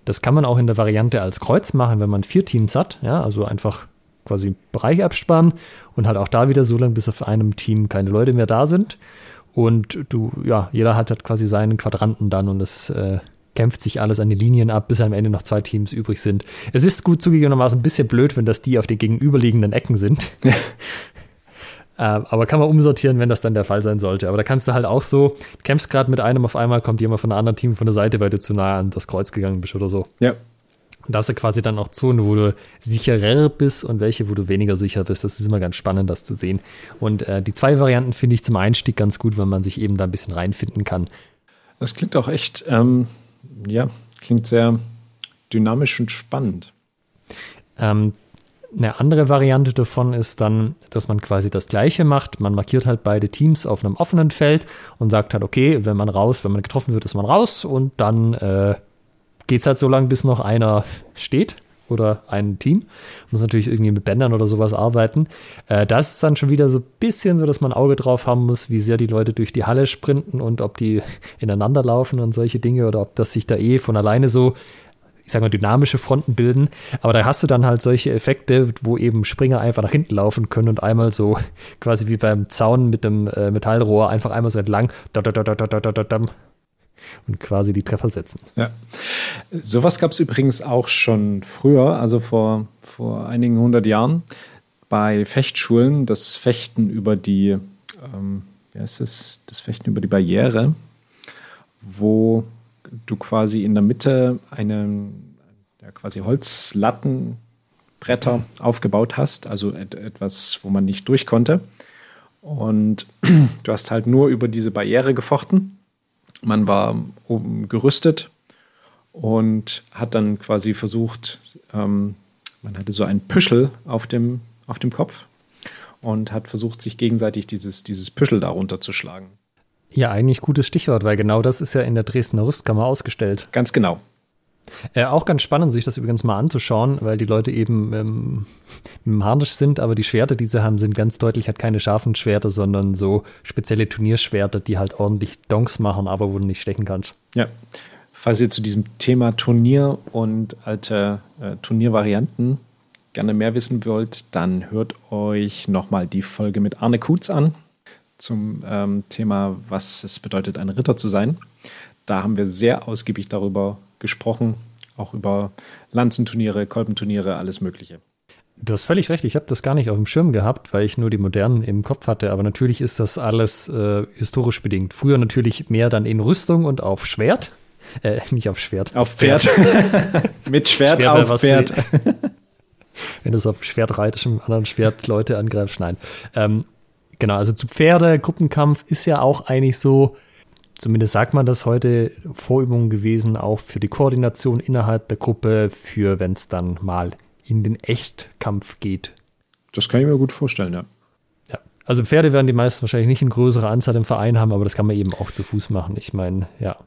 Das kann man auch in der Variante als Kreuz machen, wenn man vier Teams hat. Ja, also einfach quasi Bereich abspannen und halt auch da wieder so lange, bis auf einem Team keine Leute mehr da sind. Und du, ja, jeder hat halt quasi seinen Quadranten dann und es äh, kämpft sich alles an den Linien ab, bis am Ende noch zwei Teams übrig sind. Es ist gut zugegebenermaßen ein bisschen blöd, wenn das die auf den gegenüberliegenden Ecken sind. äh, aber kann man umsortieren, wenn das dann der Fall sein sollte. Aber da kannst du halt auch so, kämpfst gerade mit einem, auf einmal kommt jemand von einem anderen Team von der Seite, weil du zu nah an das Kreuz gegangen bist oder so. Ja. Und da hast du quasi dann auch Zonen, wo du sicherer bist und welche, wo du weniger sicher bist. Das ist immer ganz spannend, das zu sehen. Und äh, die zwei Varianten finde ich zum Einstieg ganz gut, weil man sich eben da ein bisschen reinfinden kann. Das klingt auch echt, ähm, ja, klingt sehr dynamisch und spannend. Ähm, eine andere Variante davon ist dann, dass man quasi das Gleiche macht. Man markiert halt beide Teams auf einem offenen Feld und sagt halt, okay, wenn man raus, wenn man getroffen wird, ist man raus und dann äh, geht es halt so lange, bis noch einer steht oder ein Team. Muss natürlich irgendwie mit Bändern oder sowas arbeiten. Äh, das ist dann schon wieder so ein bisschen so, dass man ein Auge drauf haben muss, wie sehr die Leute durch die Halle sprinten und ob die ineinander laufen und solche Dinge oder ob das sich da eh von alleine so, ich sag mal, dynamische Fronten bilden. Aber da hast du dann halt solche Effekte, wo eben Springer einfach nach hinten laufen können und einmal so quasi wie beim Zaun mit dem äh, Metallrohr einfach einmal so entlang und quasi die Treffer setzen. Ja. Sowas gab es übrigens auch schon früher, also vor, vor einigen hundert Jahren, bei Fechtschulen, das Fechten über die, ähm, wie heißt es, das Fechten über die Barriere, wo du quasi in der Mitte eine ja, quasi Holzlattenbretter aufgebaut hast, also etwas, wo man nicht durch konnte. Und du hast halt nur über diese Barriere gefochten man war oben gerüstet und hat dann quasi versucht, ähm, man hatte so einen Püschel auf dem, auf dem Kopf und hat versucht, sich gegenseitig dieses, dieses Püschel darunter zu schlagen. Ja, eigentlich gutes Stichwort, weil genau das ist ja in der Dresdner Rüstkammer ausgestellt. Ganz genau. Äh, auch ganz spannend, sich das übrigens mal anzuschauen, weil die Leute eben ähm, Harnisch sind, aber die Schwerter, die sie haben, sind ganz deutlich halt keine scharfen Schwerter, sondern so spezielle Turnierschwerter, die halt ordentlich Donks machen, aber wo du nicht stechen kannst. Ja. Falls ihr zu diesem Thema Turnier und alte äh, Turniervarianten gerne mehr wissen wollt, dann hört euch nochmal die Folge mit Arne Kutz an zum ähm, Thema, was es bedeutet, ein Ritter zu sein. Da haben wir sehr ausgiebig darüber gesprochen, auch über Lanzenturniere, Kolbenturniere, alles Mögliche. Du hast völlig recht, ich habe das gar nicht auf dem Schirm gehabt, weil ich nur die modernen im Kopf hatte, aber natürlich ist das alles äh, historisch bedingt. Früher natürlich mehr dann in Rüstung und auf Schwert. Äh, nicht auf Schwert. Auf Pferd. Pferd. Mit Schwert, Schwert auf Pferd. Wenn du es auf Schwert reitest, im anderen Schwert Leute angreifst, nein. Ähm, genau, also zu Pferde, Gruppenkampf ist ja auch eigentlich so, zumindest sagt man das heute, Vorübungen gewesen, auch für die Koordination innerhalb der Gruppe, für wenn es dann mal in den Echtkampf geht. Das kann ich mir gut vorstellen, ja. Ja, also Pferde werden die meisten wahrscheinlich nicht in größerer Anzahl im Verein haben, aber das kann man eben auch zu Fuß machen. Ich meine, ja.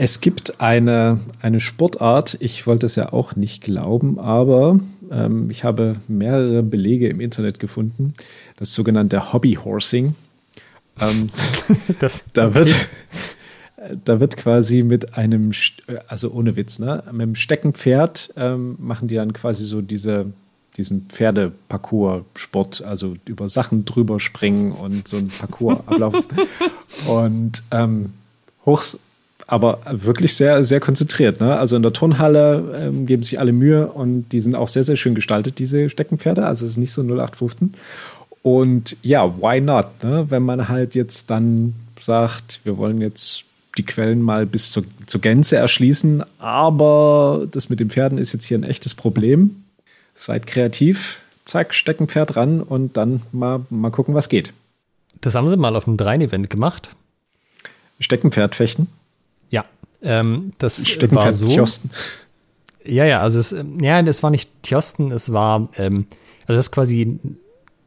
Es gibt eine, eine Sportart, ich wollte es ja auch nicht glauben, aber ähm, ich habe mehrere Belege im Internet gefunden, das sogenannte Hobbyhorsing. Ähm, das, da wird, da wird quasi mit einem, also ohne Witz, ne, mit einem Steckenpferd ähm, machen die dann quasi so diese, diesen Pferdeparcours-Sport, also über Sachen drüber springen und so ein Parcours ablaufen. und ähm, hoch, aber wirklich sehr, sehr konzentriert. Ne? Also in der Turnhalle ähm, geben sich alle Mühe und die sind auch sehr, sehr schön gestaltet, diese Steckenpferde. Also es ist nicht so 0815. Und ja, why not? Ne? Wenn man halt jetzt dann sagt, wir wollen jetzt die Quellen mal bis zur, zur Gänze erschließen, aber das mit den Pferden ist jetzt hier ein echtes Problem. Seid kreativ, zack, Steckenpferd ran und dann mal, mal gucken, was geht. Das haben sie mal auf einem Dreien-Event gemacht. Steckenpferd fechten? Ja, ähm, das Steckenpferd war so. Tjosten. Ja, ja, also es, ja, das war nicht Tjosten, es war, ähm, also das ist quasi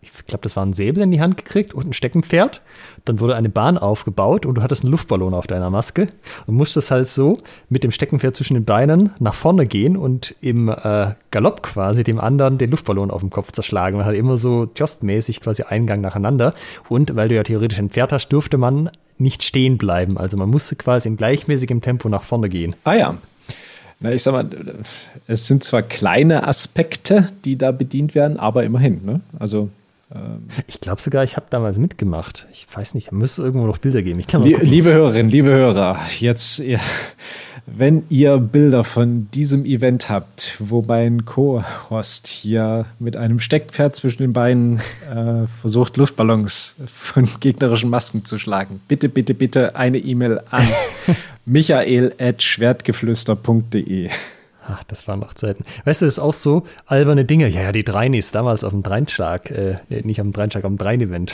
ich glaube, das war ein Säbel in die Hand gekriegt und ein Steckenpferd. Dann wurde eine Bahn aufgebaut und du hattest einen Luftballon auf deiner Maske und musstest halt so mit dem Steckenpferd zwischen den Beinen nach vorne gehen und im äh, Galopp quasi dem anderen den Luftballon auf dem Kopf zerschlagen. Man hat immer so Just-mäßig quasi Eingang nacheinander. Und weil du ja theoretisch ein Pferd hast, durfte man nicht stehen bleiben. Also man musste quasi in gleichmäßigem Tempo nach vorne gehen. Ah ja. Na, ich sag mal, es sind zwar kleine Aspekte, die da bedient werden, aber immerhin. Ne? Also ich glaube sogar, ich habe damals mitgemacht. Ich weiß nicht, da müsste irgendwo noch Bilder geben. liebe Hörerinnen, liebe Hörer, jetzt, wenn ihr Bilder von diesem Event habt, wo mein Co-Host hier mit einem Steckpferd zwischen den Beinen äh, versucht, Luftballons von gegnerischen Masken zu schlagen, bitte, bitte, bitte eine E-Mail an michael.schwertgeflüster.de. Ach, das waren noch Zeiten. Weißt du, das ist auch so alberne Dinge. Ja, ja, die Dreinis damals auf dem Dreinschlag, äh, nicht am Dreinschlag, am Drein-Event.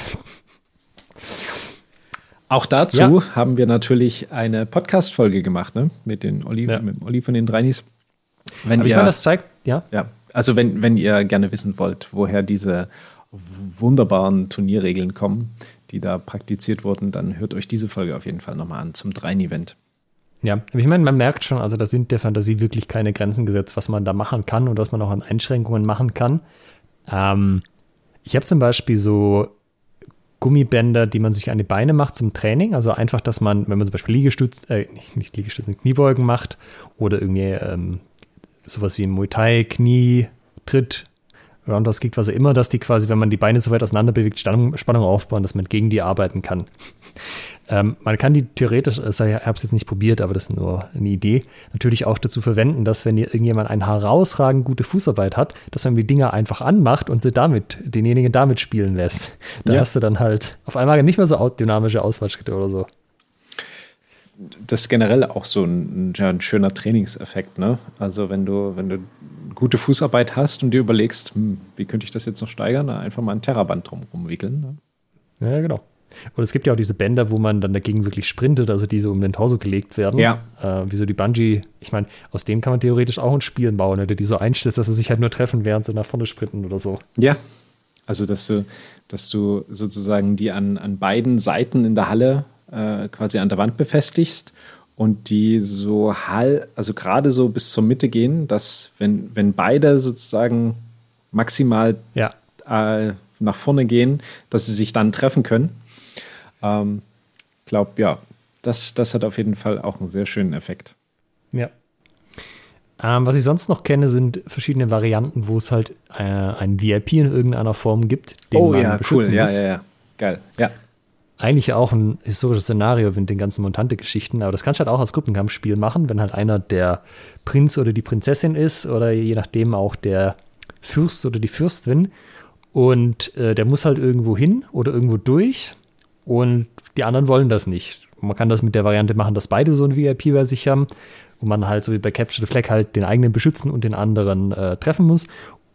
Auch dazu ja. haben wir natürlich eine Podcast-Folge gemacht, ne? Mit den Olli, ja. mit Olli von den Dreinis. Wenn Aber ihr, ich meine, das zeigt, ja. Ja, also wenn, wenn ihr gerne wissen wollt, woher diese wunderbaren Turnierregeln kommen, die da praktiziert wurden, dann hört euch diese Folge auf jeden Fall nochmal an zum Drein-Event. Ja, aber ich meine, man merkt schon, also da sind der Fantasie wirklich keine Grenzen gesetzt, was man da machen kann und was man auch an Einschränkungen machen kann. Ähm, ich habe zum Beispiel so Gummibänder, die man sich an die Beine macht zum Training. Also einfach, dass man, wenn man zum Beispiel Liegestütz, äh, nicht Liegestützen, Kniebeugen macht oder irgendwie ähm, sowas wie Muay Thai, Knie, Tritt, Roundhouse Kick, was auch immer, dass die quasi, wenn man die Beine so weit auseinander bewegt, Spannung aufbauen, dass man gegen die arbeiten kann. Ähm, man kann die theoretisch, ich habe es jetzt nicht probiert, aber das ist nur eine Idee, natürlich auch dazu verwenden, dass wenn irgendjemand eine herausragend gute Fußarbeit hat, dass man die Dinger einfach anmacht und sie damit, denjenigen damit spielen lässt. Da ja. hast du dann halt auf einmal nicht mehr so dynamische Ausfallschritte oder so. Das ist generell auch so ein, ja, ein schöner Trainingseffekt, ne? Also wenn du, wenn du gute Fußarbeit hast und dir überlegst, hm, wie könnte ich das jetzt noch steigern, einfach mal ein Terraband drum rumwickeln. Ne? Ja, genau. Und es gibt ja auch diese Bänder, wo man dann dagegen wirklich sprintet, also die so um den Torso gelegt werden. Ja. Äh, wie so die Bungee. Ich meine, aus dem kann man theoretisch auch ein Spiel bauen, oder die so einstellt, dass sie sich halt nur treffen, während sie nach vorne sprinten oder so. Ja. Also, dass du, dass du sozusagen die an, an beiden Seiten in der Halle äh, quasi an der Wand befestigst und die so hall, also gerade so bis zur Mitte gehen, dass wenn, wenn beide sozusagen maximal ja. äh, nach vorne gehen, dass sie sich dann treffen können. Ähm, glaube, ja, das, das hat auf jeden Fall auch einen sehr schönen Effekt. Ja. Ähm, was ich sonst noch kenne, sind verschiedene Varianten, wo es halt äh, ein VIP in irgendeiner Form gibt. Den oh man ja, cool. Ja, ja, ja. Geil. Ja. Eigentlich auch ein historisches Szenario mit den ganzen Montante-Geschichten, aber das kannst du halt auch als Gruppenkampfspiel machen, wenn halt einer der Prinz oder die Prinzessin ist oder je nachdem auch der Fürst oder die Fürstin. Und äh, der muss halt irgendwo hin oder irgendwo durch und die anderen wollen das nicht. Man kann das mit der Variante machen, dass beide so ein VIP bei sich haben, wo man halt so wie bei Capture the Flag halt den eigenen beschützen und den anderen äh, treffen muss.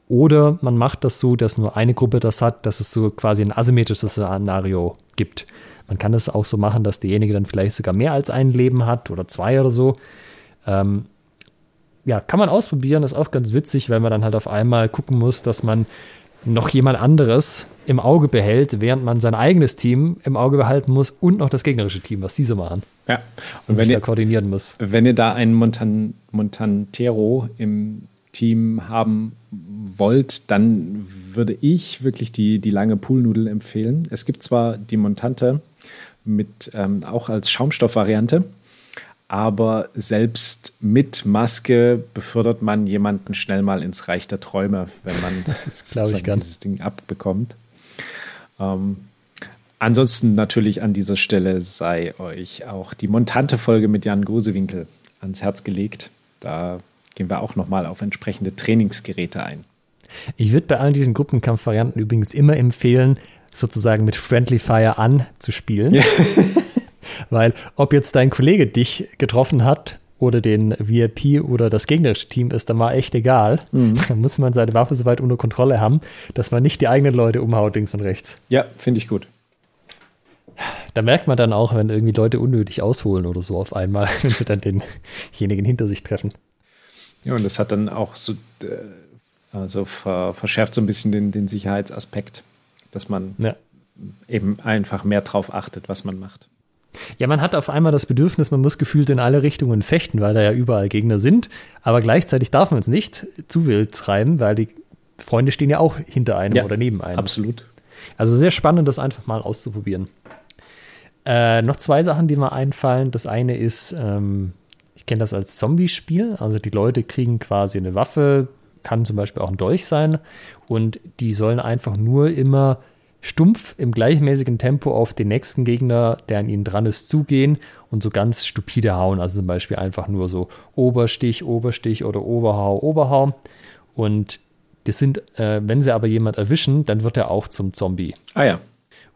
Oder man macht das so, dass nur eine Gruppe das hat, dass es so quasi ein asymmetrisches Szenario gibt. Man kann das auch so machen, dass derjenige dann vielleicht sogar mehr als ein Leben hat oder zwei oder so. Ähm, ja, kann man ausprobieren, ist auch ganz witzig, weil man dann halt auf einmal gucken muss, dass man noch jemand anderes im Auge behält, während man sein eigenes Team im Auge behalten muss und noch das gegnerische Team, was diese machen. Ja. Und, und wenn ihr, da koordinieren muss. Wenn ihr da einen Montan Montantero im Team haben wollt, dann würde ich wirklich die, die lange Poolnudel empfehlen. Es gibt zwar die Montante mit ähm, auch als Schaumstoffvariante, aber selbst mit Maske befördert man jemanden schnell mal ins Reich der Träume, wenn man das ich dieses Ding abbekommt. Ähm, ansonsten natürlich an dieser Stelle sei euch auch die Montante-Folge mit Jan Gosewinkel ans Herz gelegt. Da gehen wir auch nochmal auf entsprechende Trainingsgeräte ein. Ich würde bei all diesen Gruppenkampfvarianten übrigens immer empfehlen, sozusagen mit Friendly Fire an zu spielen. Ja. Weil ob jetzt dein Kollege dich getroffen hat oder den VIP oder das gegnerische Team ist dann mal echt egal. Mhm. Dann muss man seine Waffe so weit unter Kontrolle haben, dass man nicht die eigenen Leute umhaut links und rechts. Ja, finde ich gut. Da merkt man dann auch, wenn irgendwie Leute unnötig ausholen oder so auf einmal, wenn sie dann denjenigen hinter sich treffen. Ja, und das hat dann auch so, äh, also verschärft so ein bisschen den, den Sicherheitsaspekt, dass man ja. eben einfach mehr drauf achtet, was man macht. Ja, man hat auf einmal das Bedürfnis, man muss gefühlt in alle Richtungen fechten, weil da ja überall Gegner sind. Aber gleichzeitig darf man es nicht zu wild treiben, weil die Freunde stehen ja auch hinter einem ja, oder neben einem. Absolut. Also sehr spannend, das einfach mal auszuprobieren. Äh, noch zwei Sachen, die mir einfallen. Das eine ist, ähm, Ich kenne das als Zombie-Spiel. Also die Leute kriegen quasi eine Waffe, kann zum Beispiel auch ein Dolch sein. Und die sollen einfach nur immer stumpf im gleichmäßigen Tempo auf den nächsten Gegner, der an ihnen dran ist, zugehen und so ganz stupide hauen. Also zum Beispiel einfach nur so Oberstich, Oberstich oder Oberhau, Oberhau. Und das sind, äh, wenn sie aber jemand erwischen, dann wird er auch zum Zombie. Ah ja.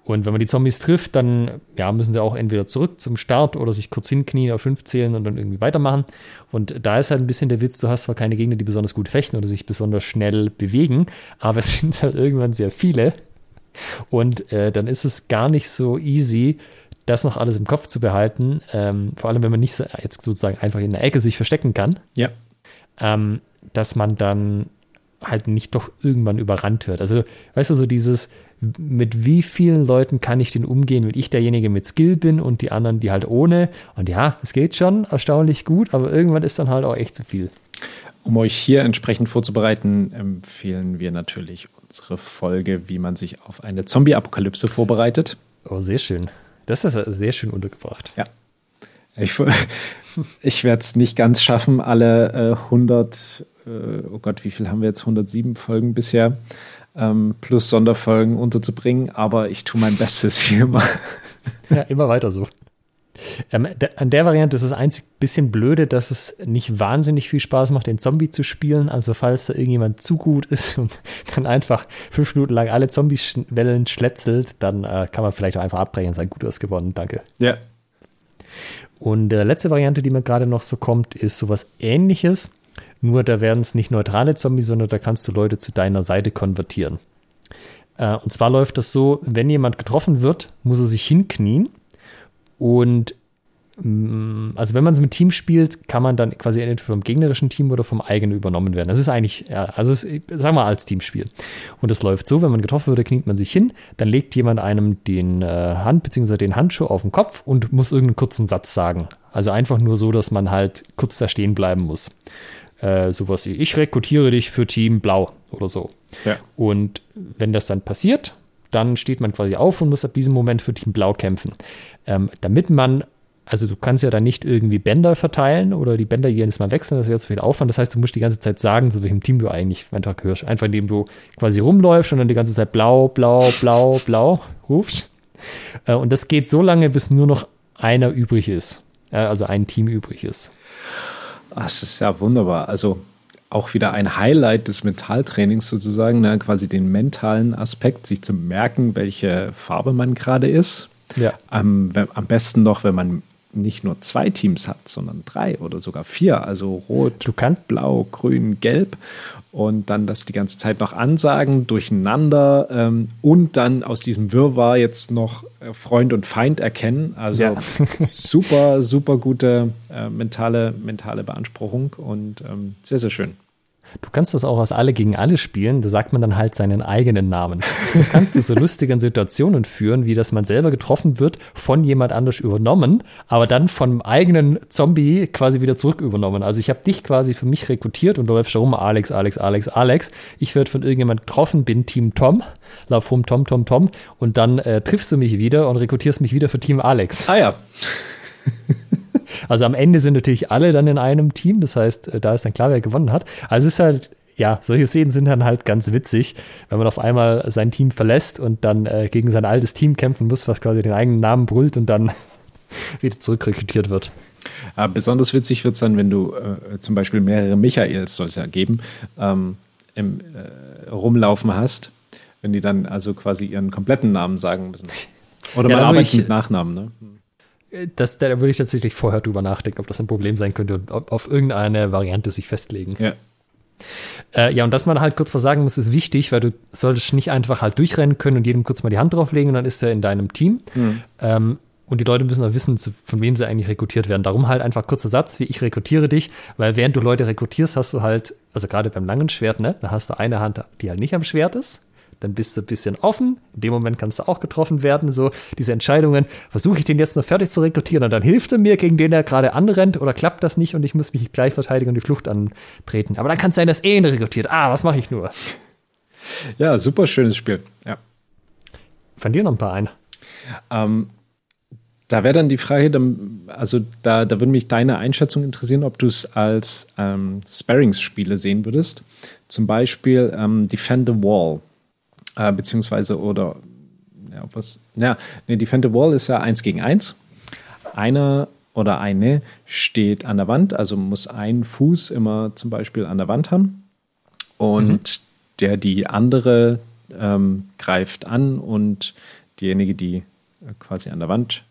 Und wenn man die Zombies trifft, dann ja, müssen sie auch entweder zurück zum Start oder sich kurz hinknien, auf fünf zählen und dann irgendwie weitermachen. Und da ist halt ein bisschen der Witz, du hast zwar keine Gegner, die besonders gut fechten oder sich besonders schnell bewegen, aber es sind halt irgendwann sehr viele. Und äh, dann ist es gar nicht so easy, das noch alles im Kopf zu behalten. Ähm, vor allem, wenn man nicht so, jetzt sozusagen einfach in der Ecke sich verstecken kann. Ja. Ähm, dass man dann halt nicht doch irgendwann überrannt wird. Also, weißt du, so dieses, mit wie vielen Leuten kann ich denn umgehen, wenn ich derjenige mit Skill bin und die anderen, die halt ohne. Und ja, es geht schon erstaunlich gut, aber irgendwann ist dann halt auch echt zu viel. Um euch hier entsprechend vorzubereiten, empfehlen wir natürlich unsere Folge, wie man sich auf eine Zombie-Apokalypse vorbereitet. Oh, sehr schön. Das ist sehr schön untergebracht. Ja. Ich, ich werde es nicht ganz schaffen, alle äh, 100, äh, oh Gott, wie viel haben wir jetzt? 107 Folgen bisher ähm, plus Sonderfolgen unterzubringen, aber ich tue mein Bestes hier mal. Ja, immer weiter so. Ähm, an der Variante ist es einzig bisschen blöde, dass es nicht wahnsinnig viel Spaß macht, den Zombie zu spielen. Also falls da irgendjemand zu gut ist und dann einfach fünf Minuten lang alle Zombies-Wellen schletzelt, dann äh, kann man vielleicht auch einfach abbrechen und sagen, gut, du hast gewonnen, danke. Ja. Und die äh, letzte Variante, die mir gerade noch so kommt, ist sowas ähnliches. Nur da werden es nicht neutrale Zombies, sondern da kannst du Leute zu deiner Seite konvertieren. Äh, und zwar läuft das so, wenn jemand getroffen wird, muss er sich hinknien und mm, also wenn man es mit Team spielt, kann man dann quasi entweder vom gegnerischen Team oder vom eigenen übernommen werden. Das ist eigentlich, ja, also es, sagen wir als Teamspiel. Und es läuft so, wenn man getroffen wird, kniet man sich hin, dann legt jemand einem den äh, Hand bzw. den Handschuh auf den Kopf und muss irgendeinen kurzen Satz sagen. Also einfach nur so, dass man halt kurz da stehen bleiben muss äh, sowas wie, ich rekrutiere dich für Team Blau oder so. Ja. Und wenn das dann passiert, dann steht man quasi auf und muss ab diesem Moment für Team Blau kämpfen. Ähm, damit man, also du kannst ja dann nicht irgendwie Bänder verteilen oder die Bänder jedes Mal wechseln, das wäre zu viel Aufwand. Das heißt, du musst die ganze Zeit sagen, zu welchem Team du eigentlich einfach gehörst. Einfach indem du quasi rumläufst und dann die ganze Zeit blau, blau, blau, blau rufst. Äh, und das geht so lange, bis nur noch einer übrig ist. Äh, also ein Team übrig ist. Das ist ja wunderbar. Also auch wieder ein Highlight des Mentaltrainings sozusagen, ne? quasi den mentalen Aspekt, sich zu merken, welche Farbe man gerade ist. Ja. Am, am besten noch, wenn man nicht nur zwei Teams hat, sondern drei oder sogar vier. Also rot, du kannst blau, grün, gelb. Und dann das die ganze Zeit noch ansagen, durcheinander ähm, und dann aus diesem Wirrwarr jetzt noch äh, Freund und Feind erkennen. Also ja. super, super gute äh, mentale, mentale Beanspruchung und ähm, sehr, sehr schön. Du kannst das auch aus alle gegen alle spielen, da sagt man dann halt seinen eigenen Namen. Das kann zu so lustigen Situationen führen, wie dass man selber getroffen wird, von jemand anders übernommen, aber dann vom eigenen Zombie quasi wieder zurück übernommen. Also ich habe dich quasi für mich rekrutiert und du läufst rum, Alex, Alex, Alex, Alex. Ich werde von irgendjemand getroffen, bin Team Tom, lauf rum, Tom, Tom, Tom und dann äh, triffst du mich wieder und rekrutierst mich wieder für Team Alex. Ah ja. Also am Ende sind natürlich alle dann in einem Team, das heißt, äh, da ist dann klar, wer gewonnen hat. Also es ist halt, ja, solche Szenen sind dann halt ganz witzig, wenn man auf einmal sein Team verlässt und dann äh, gegen sein altes Team kämpfen muss, was quasi den eigenen Namen brüllt und dann wieder zurückrekrutiert wird. Ja, besonders witzig wird es dann, wenn du äh, zum Beispiel mehrere Michaels, soll es ja geben, ähm, im äh, Rumlaufen hast, wenn die dann also quasi ihren kompletten Namen sagen müssen. Oder ja, man arbeitet mit Nachnamen, ne? Das, da würde ich tatsächlich vorher drüber nachdenken, ob das ein Problem sein könnte und auf, auf irgendeine Variante sich festlegen. Ja. Äh, ja, und dass man halt kurz versagen muss, ist wichtig, weil du solltest nicht einfach halt durchrennen können und jedem kurz mal die Hand drauflegen und dann ist er in deinem Team. Mhm. Ähm, und die Leute müssen auch wissen, von wem sie eigentlich rekrutiert werden. Darum halt einfach kurzer Satz, wie ich rekrutiere dich, weil während du Leute rekrutierst, hast du halt, also gerade beim langen Schwert, ne, da hast du eine Hand, die halt nicht am Schwert ist dann bist du ein bisschen offen. In dem Moment kannst du auch getroffen werden. So diese Entscheidungen, versuche ich den jetzt noch fertig zu rekrutieren und dann hilft er mir, gegen den er gerade anrennt oder klappt das nicht und ich muss mich gleich verteidigen und die Flucht antreten. Aber dann kann es sein, dass er ihn rekrutiert. Ah, was mache ich nur? Ja, super schönes Spiel. Ja. Von dir noch ein paar ein. Ähm, Da wäre dann die Frage, also da, da würde mich deine Einschätzung interessieren, ob du es als ähm, Sparings-Spiele sehen würdest. Zum Beispiel ähm, Defend the Wall. Äh, beziehungsweise, oder, ja, was, ja, nee, Defend the Wall ist ja eins gegen eins. Einer oder eine steht an der Wand, also muss ein Fuß immer zum Beispiel an der Wand haben. Und mhm. der die andere ähm, greift an und diejenige, die äh, quasi an der Wand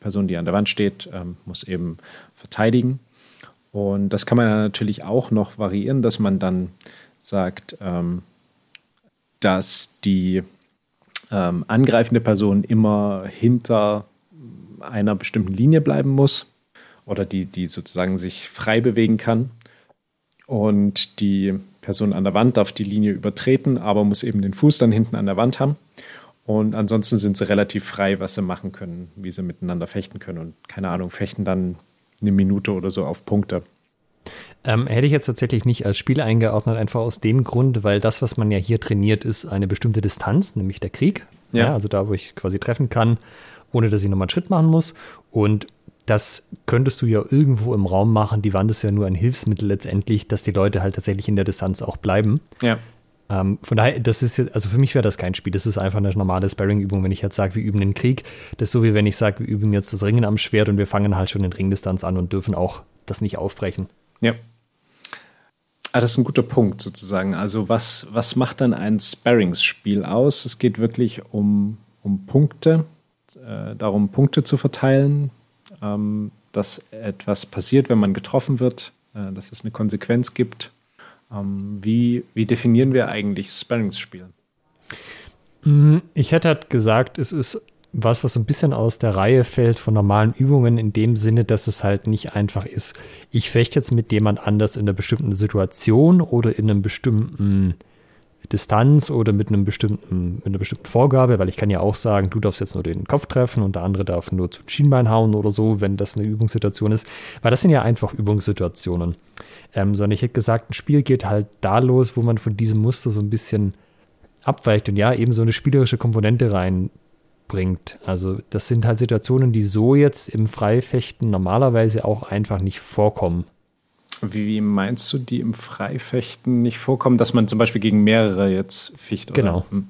Person, die an der Wand steht, ähm, muss eben verteidigen. Und das kann man natürlich auch noch variieren, dass man dann sagt, ähm, dass die ähm, angreifende Person immer hinter einer bestimmten Linie bleiben muss oder die, die sozusagen sich frei bewegen kann. Und die Person an der Wand darf die Linie übertreten, aber muss eben den Fuß dann hinten an der Wand haben. Und ansonsten sind sie relativ frei, was sie machen können, wie sie miteinander fechten können. Und keine Ahnung, fechten dann eine Minute oder so auf Punkte. Ähm, hätte ich jetzt tatsächlich nicht als Spiel eingeordnet, einfach aus dem Grund, weil das, was man ja hier trainiert, ist eine bestimmte Distanz, nämlich der Krieg. Ja. ja also da, wo ich quasi treffen kann, ohne dass ich nochmal einen Schritt machen muss. Und das könntest du ja irgendwo im Raum machen. Die Wand ist ja nur ein Hilfsmittel letztendlich, dass die Leute halt tatsächlich in der Distanz auch bleiben. Ja. Ähm, von daher, das ist jetzt, also für mich wäre das kein Spiel. Das ist einfach eine normale Sparring-Übung, wenn ich jetzt sage, wir üben den Krieg. Das ist so wie wenn ich sage, wir üben jetzt das Ringen am Schwert und wir fangen halt schon in Ringdistanz an und dürfen auch das nicht aufbrechen. Ja. Ah, das ist ein guter Punkt sozusagen. Also was, was macht dann ein Sparringsspiel aus? Es geht wirklich um, um Punkte, äh, darum Punkte zu verteilen, ähm, dass etwas passiert, wenn man getroffen wird, äh, dass es eine Konsequenz gibt ähm, wie, wie definieren wir eigentlich Sparringsspiel? Mm, ich hätte halt gesagt, es ist was, was so ein bisschen aus der Reihe fällt von normalen Übungen, in dem Sinne, dass es halt nicht einfach ist, ich fechte jetzt mit jemand anders in einer bestimmten Situation oder in einem bestimmten Distanz oder mit einem bestimmten, mit einer bestimmten Vorgabe, weil ich kann ja auch sagen, du darfst jetzt nur den Kopf treffen und der andere darf nur zu Schienbein hauen oder so, wenn das eine Übungssituation ist. Weil das sind ja einfach Übungssituationen. Ähm, sondern ich hätte gesagt, ein Spiel geht halt da los, wo man von diesem Muster so ein bisschen abweicht und ja, eben so eine spielerische Komponente reinbringt. Also das sind halt Situationen, die so jetzt im Freifechten normalerweise auch einfach nicht vorkommen. Wie meinst du, die im Freifechten nicht vorkommen, dass man zum Beispiel gegen mehrere jetzt ficht? Oder? Genau. Hm.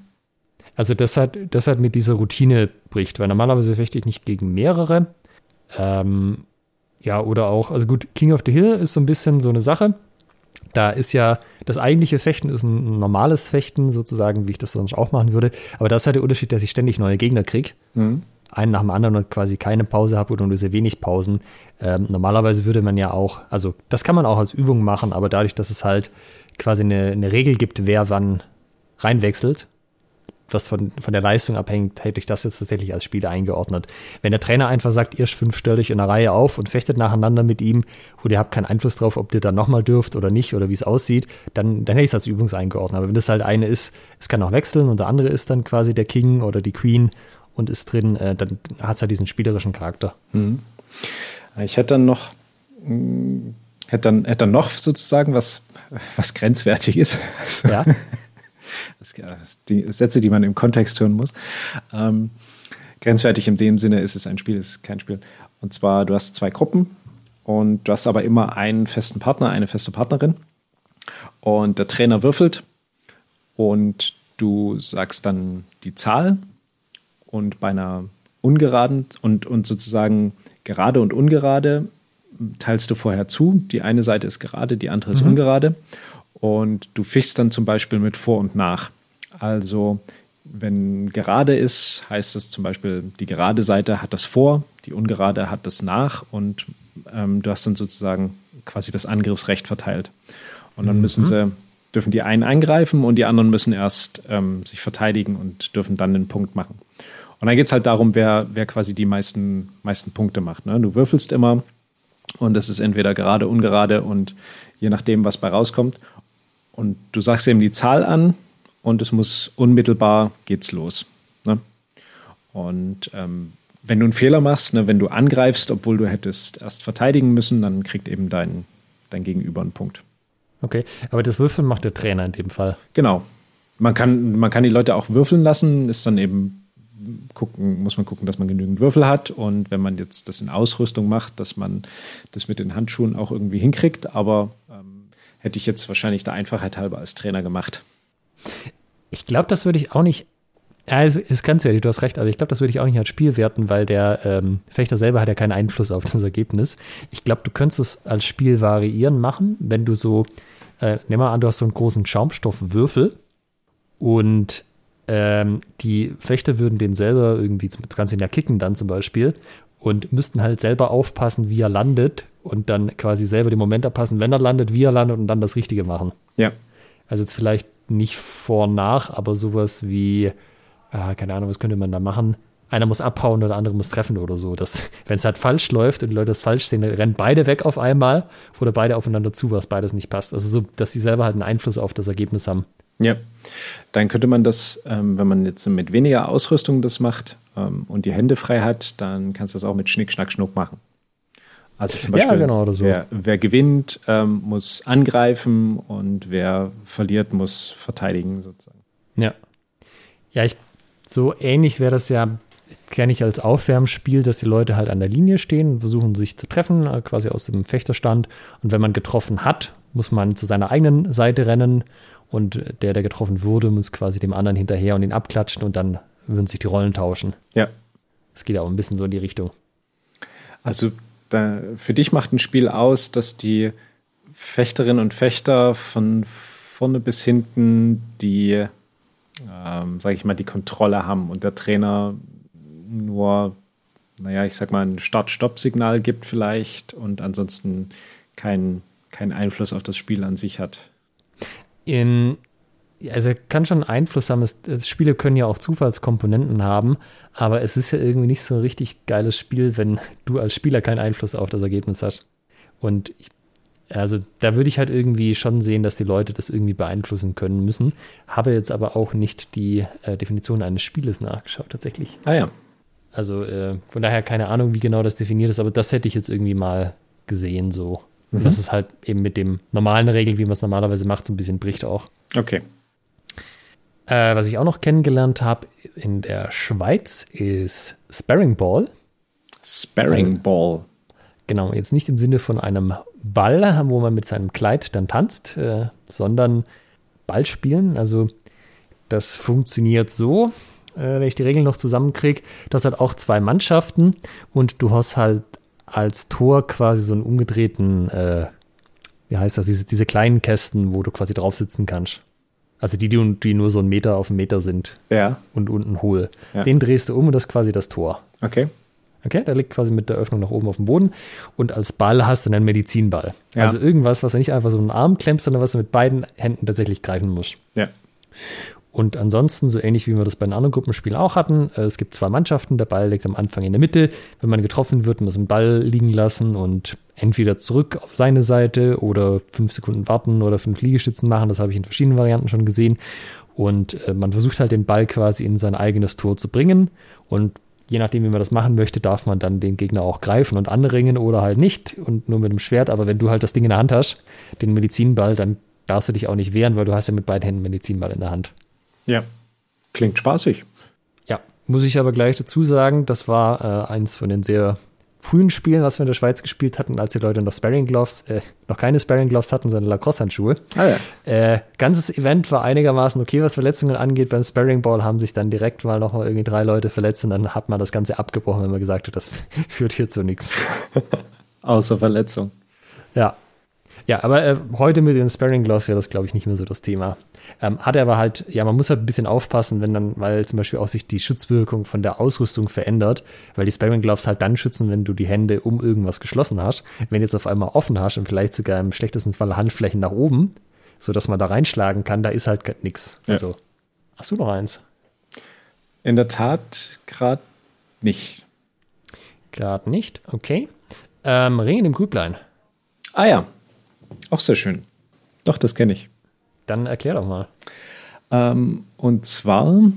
Also das hat, das hat mit dieser Routine bricht, weil normalerweise fechte ich nicht gegen mehrere. Ähm, ja, oder auch, also gut, King of the Hill ist so ein bisschen so eine Sache. Da ist ja, das eigentliche Fechten ist ein normales Fechten, sozusagen, wie ich das sonst auch machen würde. Aber das ist halt der Unterschied, dass ich ständig neue Gegner kriege. Mhm. Einen nach dem anderen und quasi keine Pause habe oder nur sehr wenig Pausen. Ähm, normalerweise würde man ja auch, also das kann man auch als Übung machen, aber dadurch, dass es halt quasi eine, eine Regel gibt, wer wann reinwechselt, was von, von der Leistung abhängt, hätte ich das jetzt tatsächlich als Spiel eingeordnet. Wenn der Trainer einfach sagt, ihr fünf stellt euch in einer Reihe auf und fechtet nacheinander mit ihm und ihr habt keinen Einfluss drauf, ob ihr dann nochmal dürft oder nicht oder wie es aussieht, dann, dann hätte ich es als Übungs eingeordnet. Aber wenn das halt eine ist, es kann auch wechseln und der andere ist dann quasi der King oder die Queen und ist drin, äh, dann hat es halt diesen spielerischen Charakter. Mhm. Ich hätte dann noch hm, hätte dann, hätte dann noch sozusagen was, was grenzwertig ist. Ja. Das, die Sätze, die man im Kontext hören muss. Ähm, grenzwertig in dem Sinne ist es ein Spiel, ist kein Spiel. Und zwar, du hast zwei Gruppen und du hast aber immer einen festen Partner, eine feste Partnerin. Und der Trainer würfelt und du sagst dann die Zahl und bei einer ungeraden und, und sozusagen gerade und ungerade teilst du vorher zu. Die eine Seite ist gerade, die andere ist mhm. ungerade. Und du fischst dann zum Beispiel mit vor und nach. Also wenn gerade ist, heißt das zum Beispiel, die gerade Seite hat das vor, die ungerade hat das nach und ähm, du hast dann sozusagen quasi das Angriffsrecht verteilt. Und dann müssen mhm. sie, dürfen die einen eingreifen und die anderen müssen erst ähm, sich verteidigen und dürfen dann den Punkt machen. Und dann geht es halt darum, wer, wer quasi die meisten, meisten Punkte macht. Ne? Du würfelst immer und es ist entweder gerade, ungerade und je nachdem, was bei rauskommt. Und du sagst eben die Zahl an und es muss unmittelbar geht's los. Ne? Und ähm, wenn du einen Fehler machst, ne, wenn du angreifst, obwohl du hättest erst verteidigen müssen, dann kriegt eben dein, dein Gegenüber einen Punkt. Okay, aber das Würfeln macht der Trainer in dem Fall. Genau. Man kann, man kann die Leute auch würfeln lassen, ist dann eben gucken, muss man gucken, dass man genügend Würfel hat. Und wenn man jetzt das in Ausrüstung macht, dass man das mit den Handschuhen auch irgendwie hinkriegt. Aber hätte ich jetzt wahrscheinlich der Einfachheit halber als Trainer gemacht. Ich glaube, das würde ich auch nicht. Ja, ist, ist ganz ehrlich, du hast recht, aber ich glaube, das würde ich auch nicht als Spiel werten, weil der ähm, Fechter selber hat ja keinen Einfluss auf das Ergebnis. Ich glaube, du könntest es als Spiel variieren machen, wenn du so, äh, nimm mal an, du hast so einen großen Schaumstoffwürfel und ähm, die Fechter würden den selber irgendwie, du kannst ihn ja kicken dann zum Beispiel und müssten halt selber aufpassen, wie er landet und dann quasi selber den Moment abpassen, wenn er landet, wie er landet und dann das Richtige machen. Ja. Also jetzt vielleicht nicht vor, nach, aber sowas wie, äh, keine Ahnung, was könnte man da machen? Einer muss abhauen oder der andere muss treffen oder so. Wenn es halt falsch läuft und die Leute das falsch sehen, dann rennen beide weg auf einmal oder beide aufeinander zu, was beides nicht passt. Also so, dass sie selber halt einen Einfluss auf das Ergebnis haben. Ja, dann könnte man das, ähm, wenn man jetzt mit weniger Ausrüstung das macht ähm, und die Hände frei hat, dann kannst du das auch mit Schnick, Schnack, Schnuck machen. Also zum Beispiel, ja, genau, so. wer, wer, gewinnt, ähm, muss angreifen und wer verliert, muss verteidigen sozusagen. Ja. Ja, ich, so ähnlich wäre das ja, kenne ich als Aufwärmspiel, dass die Leute halt an der Linie stehen und versuchen sich zu treffen, äh, quasi aus dem Fechterstand. Und wenn man getroffen hat, muss man zu seiner eigenen Seite rennen und der, der getroffen wurde, muss quasi dem anderen hinterher und ihn abklatschen und dann würden sich die Rollen tauschen. Ja. Es geht auch ein bisschen so in die Richtung. Also da, für dich macht ein Spiel aus, dass die Fechterinnen und Fechter von vorne bis hinten die, ähm, sage ich mal, die Kontrolle haben und der Trainer nur, naja, ich sag mal, ein Start-Stopp-Signal gibt vielleicht und ansonsten keinen kein Einfluss auf das Spiel an sich hat. In, also kann schon Einfluss haben. Es, Spiele können ja auch Zufallskomponenten haben, aber es ist ja irgendwie nicht so ein richtig geiles Spiel, wenn du als Spieler keinen Einfluss auf das Ergebnis hast. Und ich, also da würde ich halt irgendwie schon sehen, dass die Leute das irgendwie beeinflussen können müssen. Habe jetzt aber auch nicht die äh, Definition eines Spieles nachgeschaut, tatsächlich. Ah ja. Also äh, von daher keine Ahnung, wie genau das definiert ist, aber das hätte ich jetzt irgendwie mal gesehen so. Mhm. Das ist halt eben mit dem normalen Regeln, wie man es normalerweise macht, so ein bisschen bricht auch. Okay. Äh, was ich auch noch kennengelernt habe in der Schweiz ist Sparring Ball. Sparring Ball. Genau, jetzt nicht im Sinne von einem Ball, wo man mit seinem Kleid dann tanzt, äh, sondern Ballspielen. Also das funktioniert so, äh, wenn ich die Regeln noch zusammenkriege, das hat auch zwei Mannschaften und du hast halt als Tor quasi so einen umgedrehten, äh, wie heißt das, diese, diese kleinen Kästen, wo du quasi drauf sitzen kannst. Also die, die, nur so einen Meter auf einen Meter sind. Ja. Und unten hohl. Ja. Den drehst du um und das ist quasi das Tor. Okay. Okay, der liegt quasi mit der Öffnung nach oben auf dem Boden. Und als Ball hast du einen Medizinball. Ja. Also irgendwas, was du nicht einfach so einen Arm klemmst, sondern was du mit beiden Händen tatsächlich greifen musst. Ja. Und ansonsten, so ähnlich wie wir das bei den anderen Gruppenspielen auch hatten, äh, es gibt zwei Mannschaften, der Ball liegt am Anfang in der Mitte. Wenn man getroffen wird, muss man den Ball liegen lassen und entweder zurück auf seine Seite oder fünf Sekunden warten oder fünf Liegestützen machen. Das habe ich in verschiedenen Varianten schon gesehen. Und äh, man versucht halt den Ball quasi in sein eigenes Tor zu bringen. Und je nachdem, wie man das machen möchte, darf man dann den Gegner auch greifen und anringen oder halt nicht und nur mit dem Schwert. Aber wenn du halt das Ding in der Hand hast, den Medizinball, dann darfst du dich auch nicht wehren, weil du hast ja mit beiden Händen Medizinball in der Hand. Ja, klingt spaßig. Ja, muss ich aber gleich dazu sagen, das war äh, eins von den sehr frühen Spielen, was wir in der Schweiz gespielt hatten, als die Leute noch Sparring Gloves, äh, noch keine Sparring Gloves hatten, sondern Lacrosse-Handschuhe. Ah, ja. äh, ganzes Event war einigermaßen okay, was Verletzungen angeht. Beim Sparring Ball haben sich dann direkt mal noch mal irgendwie drei Leute verletzt und dann hat man das Ganze abgebrochen, wenn man gesagt hat, das führt hier zu nichts. Außer Verletzung. Ja. Ja, aber äh, heute mit den Sparring Gloves wäre das, glaube ich, nicht mehr so das Thema. Ähm, hat er aber halt, ja, man muss halt ein bisschen aufpassen, wenn dann, weil zum Beispiel auch sich die Schutzwirkung von der Ausrüstung verändert, weil die Sparring Gloves halt dann schützen, wenn du die Hände um irgendwas geschlossen hast. Wenn du jetzt auf einmal offen hast und vielleicht sogar im schlechtesten Fall Handflächen nach oben, sodass man da reinschlagen kann, da ist halt nichts. Ja. Also, hast du noch eins? In der Tat gerade nicht. Gerade nicht, okay. Ähm, Ringen im Grüblein. Ah ja, auch sehr schön. Doch, das kenne ich. Dann erklär doch mal. Ähm, und zwar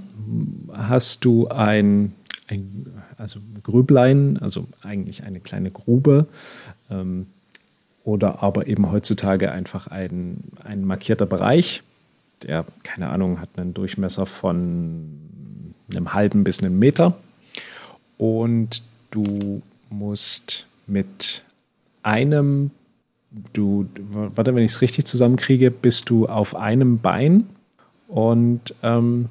hast du ein, ein, also Grüblein, also eigentlich eine kleine Grube ähm, oder aber eben heutzutage einfach ein, ein markierter Bereich, der, keine Ahnung, hat einen Durchmesser von einem halben bis einem Meter. Und du musst mit einem, du, warte, wenn ich es richtig zusammenkriege, bist du auf einem Bein und ähm,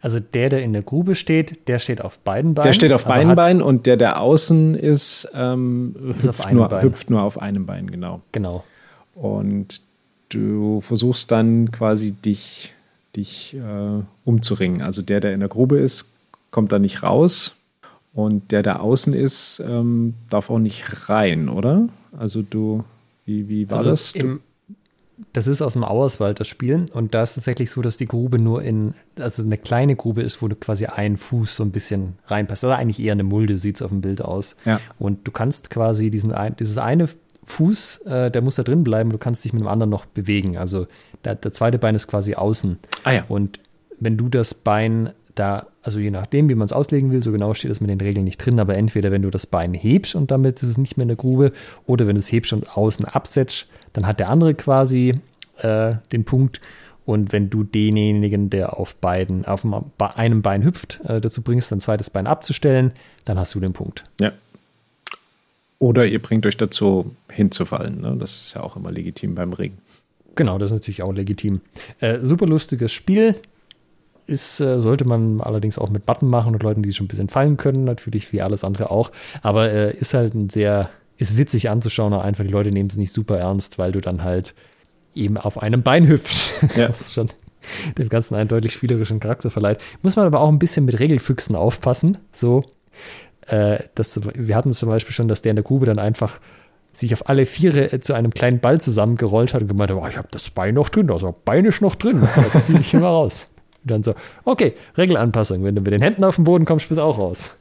also der, der in der Grube steht, der steht auf beiden Beinen. Der steht auf beiden Beinen und der, der außen ist, ähm, ist hüpft, nur, Bein. hüpft nur auf einem Bein, genau. Genau. Und du versuchst dann quasi dich, dich äh, umzuringen. Also der, der in der Grube ist, kommt da nicht raus. Und der, der außen ist, ähm, darf auch nicht rein, oder? Also du, wie, wie war also das? Im, das ist aus dem Auerswald, das Spiel. Und da ist tatsächlich so, dass die Grube nur in, also eine kleine Grube ist, wo du quasi einen Fuß so ein bisschen reinpasst. Das ist eigentlich eher eine Mulde, sieht es auf dem Bild aus. Ja. Und du kannst quasi diesen ein, dieses eine Fuß, äh, der muss da drin bleiben, du kannst dich mit dem anderen noch bewegen. Also der, der zweite Bein ist quasi außen. Ah ja. Und wenn du das Bein da, also je nachdem, wie man es auslegen will, so genau steht es mit den Regeln nicht drin, aber entweder wenn du das Bein hebst und damit ist es nicht mehr in der Grube, oder wenn du es hebst und außen absetzt, dann hat der andere quasi äh, den Punkt. Und wenn du denjenigen, der auf beiden, auf einem Bein hüpft, äh, dazu bringst, ein zweites Bein abzustellen, dann hast du den Punkt. Ja. Oder ihr bringt euch dazu hinzufallen. Ne? Das ist ja auch immer legitim beim Regen. Genau, das ist natürlich auch legitim. Äh, super lustiges Spiel. Ist, äh, sollte man allerdings auch mit Button machen und Leuten, die schon ein bisschen fallen können, natürlich wie alles andere auch. Aber äh, ist halt ein sehr, ist witzig anzuschauen, aber einfach die Leute nehmen es nicht super ernst, weil du dann halt eben auf einem Bein hüpfst. Ja. das ist schon dem Ganzen einen deutlich spielerischen Charakter verleiht. Muss man aber auch ein bisschen mit Regelfüchsen aufpassen. So, äh, das, wir hatten zum Beispiel schon, dass der in der Grube dann einfach sich auf alle Viere äh, zu einem kleinen Ball zusammengerollt hat und gemeint hat, oh, ich habe das Bein noch drin, also Bein ist noch drin, jetzt ziehe ich immer raus. Und dann so, okay, Regelanpassung. Wenn du mit den Händen auf den Boden kommst, bist du auch raus.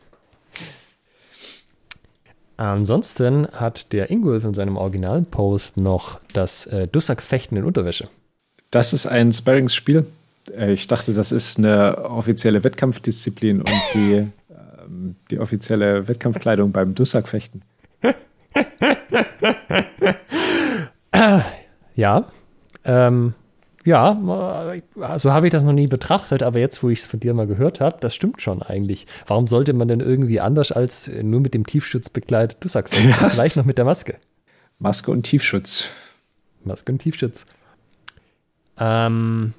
Ansonsten hat der Ingolf in seinem Originalpost noch das äh, Dussack-Fechten in Unterwäsche. Das ist ein Sparringsspiel. Äh, ich dachte, das ist eine offizielle Wettkampfdisziplin und die, ähm, die offizielle Wettkampfkleidung beim Dussack-Fechten. ja. Ähm, ja, so habe ich das noch nie betrachtet, aber jetzt, wo ich es von dir mal gehört habe, das stimmt schon eigentlich. Warum sollte man denn irgendwie anders als nur mit dem Tiefschutz bekleidet Dussack ja. Vielleicht noch mit der Maske. Maske und Tiefschutz. Maske und Tiefschutz. Ähm,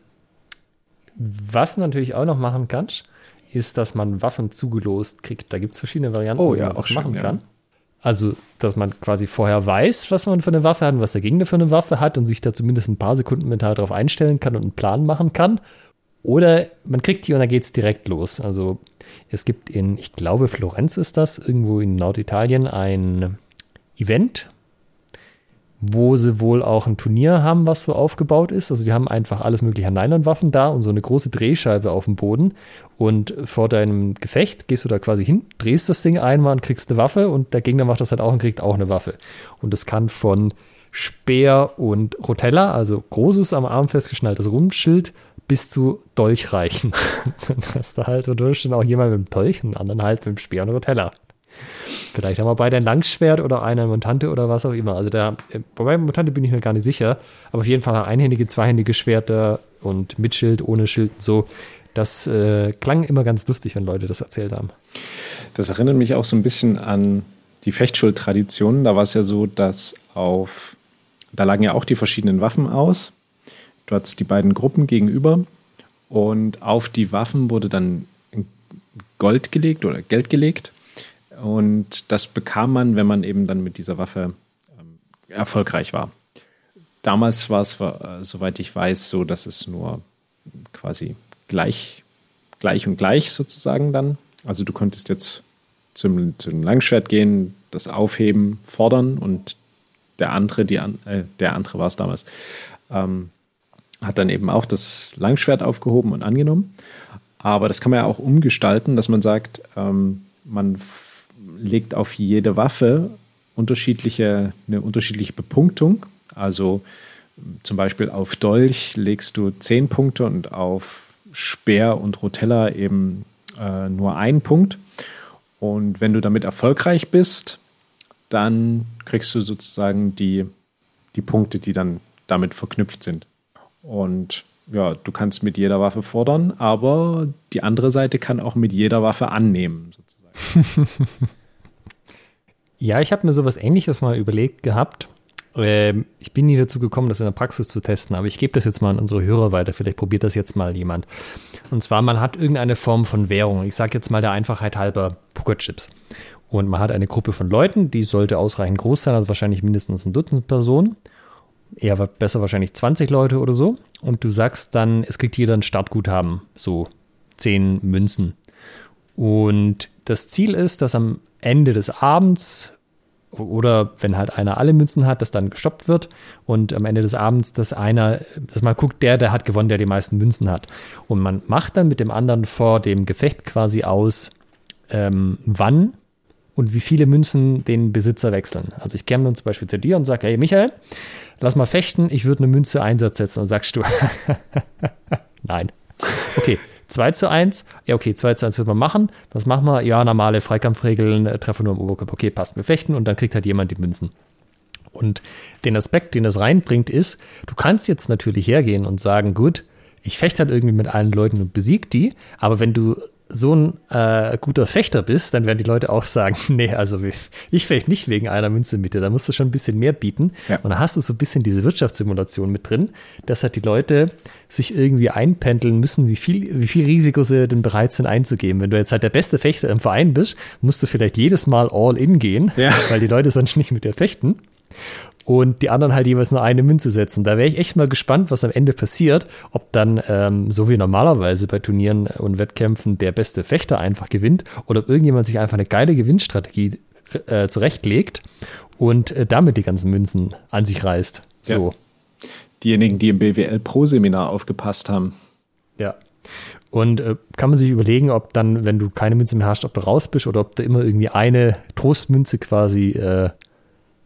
was natürlich auch noch machen kannst, ist, dass man Waffen zugelost kriegt. Da gibt es verschiedene Varianten, oh, ja, wie man das machen kann. Also, dass man quasi vorher weiß, was man für eine Waffe hat und was der Gegner für eine Waffe hat und sich da zumindest ein paar Sekunden mental darauf einstellen kann und einen Plan machen kann. Oder man kriegt die und dann geht es direkt los. Also, es gibt in, ich glaube, Florenz ist das, irgendwo in Norditalien, ein Event, wo sie wohl auch ein Turnier haben, was so aufgebaut ist. Also die haben einfach alles mögliche an Nylonwaffen da und so eine große Drehscheibe auf dem Boden. Und vor deinem Gefecht gehst du da quasi hin, drehst das Ding einmal und kriegst eine Waffe und der Gegner macht das halt auch und kriegt auch eine Waffe. Und das kann von Speer und Rotella, also großes am Arm festgeschnalltes Rundschild, bis zu Dolch reichen. dann hast du halt unter Umständen auch jemand mit dem Dolch einen anderen halt mit dem Speer und Rotella. Vielleicht haben wir beide ein Langschwert oder eine Montante oder was auch immer. Also da, bei meinem Montante bin ich mir gar nicht sicher. Aber auf jeden Fall einhändige, zweihändige Schwerter und mit Schild, ohne Schild und so. Das äh, klang immer ganz lustig, wenn Leute das erzählt haben. Das erinnert mich auch so ein bisschen an die Fechtschuld-Tradition. Da war es ja so, dass auf, da lagen ja auch die verschiedenen Waffen aus. Du hattest die beiden Gruppen gegenüber und auf die Waffen wurde dann Gold gelegt oder Geld gelegt. Und das bekam man, wenn man eben dann mit dieser Waffe ähm, erfolgreich war. Damals war es, äh, soweit ich weiß, so, dass es nur quasi gleich, gleich und gleich sozusagen dann. Also du konntest jetzt zum, zum Langschwert gehen, das aufheben, fordern und der andere, die, äh, der andere war es damals, ähm, hat dann eben auch das Langschwert aufgehoben und angenommen. Aber das kann man ja auch umgestalten, dass man sagt, ähm, man legt auf jede Waffe unterschiedliche, eine unterschiedliche Bepunktung. Also zum Beispiel auf Dolch legst du zehn Punkte und auf Speer und Rotella eben äh, nur einen Punkt. Und wenn du damit erfolgreich bist, dann kriegst du sozusagen die, die Punkte, die dann damit verknüpft sind. Und ja, du kannst mit jeder Waffe fordern, aber die andere Seite kann auch mit jeder Waffe annehmen, sozusagen. ja, ich habe mir sowas ähnliches mal überlegt gehabt. Ähm, ich bin nie dazu gekommen, das in der Praxis zu testen, aber ich gebe das jetzt mal an unsere Hörer weiter. Vielleicht probiert das jetzt mal jemand. Und zwar, man hat irgendeine Form von Währung. Ich sage jetzt mal der Einfachheit halber Pokerchips. Und man hat eine Gruppe von Leuten, die sollte ausreichend groß sein, also wahrscheinlich mindestens ein Dutzend Personen. Eher besser wahrscheinlich 20 Leute oder so. Und du sagst dann, es kriegt jeder ein Startguthaben, so 10 Münzen. Und das Ziel ist, dass am Ende des Abends oder wenn halt einer alle Münzen hat, dass dann gestoppt wird und am Ende des Abends, dass einer, dass man guckt, der, der hat gewonnen, der die meisten Münzen hat. Und man macht dann mit dem anderen vor dem Gefecht quasi aus, ähm, wann und wie viele Münzen den Besitzer wechseln. Also ich käme dann zum Beispiel zu dir und sage, hey Michael, lass mal fechten, ich würde eine Münze Einsatz setzen. Und sagst du, nein. Okay, 2 zu 1. Ja, okay, 2 zu 1 wird man machen. Was machen wir? Ja, normale Freikampfregeln, äh, Treffer nur im Oberkörper. Okay, passt, wir fechten und dann kriegt halt jemand die Münzen. Und den Aspekt, den das reinbringt, ist, du kannst jetzt natürlich hergehen und sagen, gut, ich fechte halt irgendwie mit allen Leuten und besieg die, aber wenn du so ein äh, guter Fechter bist, dann werden die Leute auch sagen, nee, also ich fechte nicht wegen einer Münze mit dir, da musst du schon ein bisschen mehr bieten. Ja. Und da hast du so ein bisschen diese Wirtschaftssimulation mit drin, dass halt die Leute sich irgendwie einpendeln müssen, wie viel, wie viel Risiko sie denn bereit sind einzugeben. Wenn du jetzt halt der beste Fechter im Verein bist, musst du vielleicht jedes Mal all in gehen, ja. weil die Leute sonst nicht mit dir fechten und die anderen halt jeweils nur eine Münze setzen. Da wäre ich echt mal gespannt, was am Ende passiert, ob dann, ähm, so wie normalerweise bei Turnieren und Wettkämpfen, der beste Fechter einfach gewinnt oder ob irgendjemand sich einfach eine geile Gewinnstrategie äh, zurechtlegt und äh, damit die ganzen Münzen an sich reißt. So. Ja. Diejenigen, die im BWL Pro-Seminar aufgepasst haben. Ja. Und äh, kann man sich überlegen, ob dann, wenn du keine Münze mehr hast, ob du raus bist oder ob du immer irgendwie eine Trostmünze quasi äh,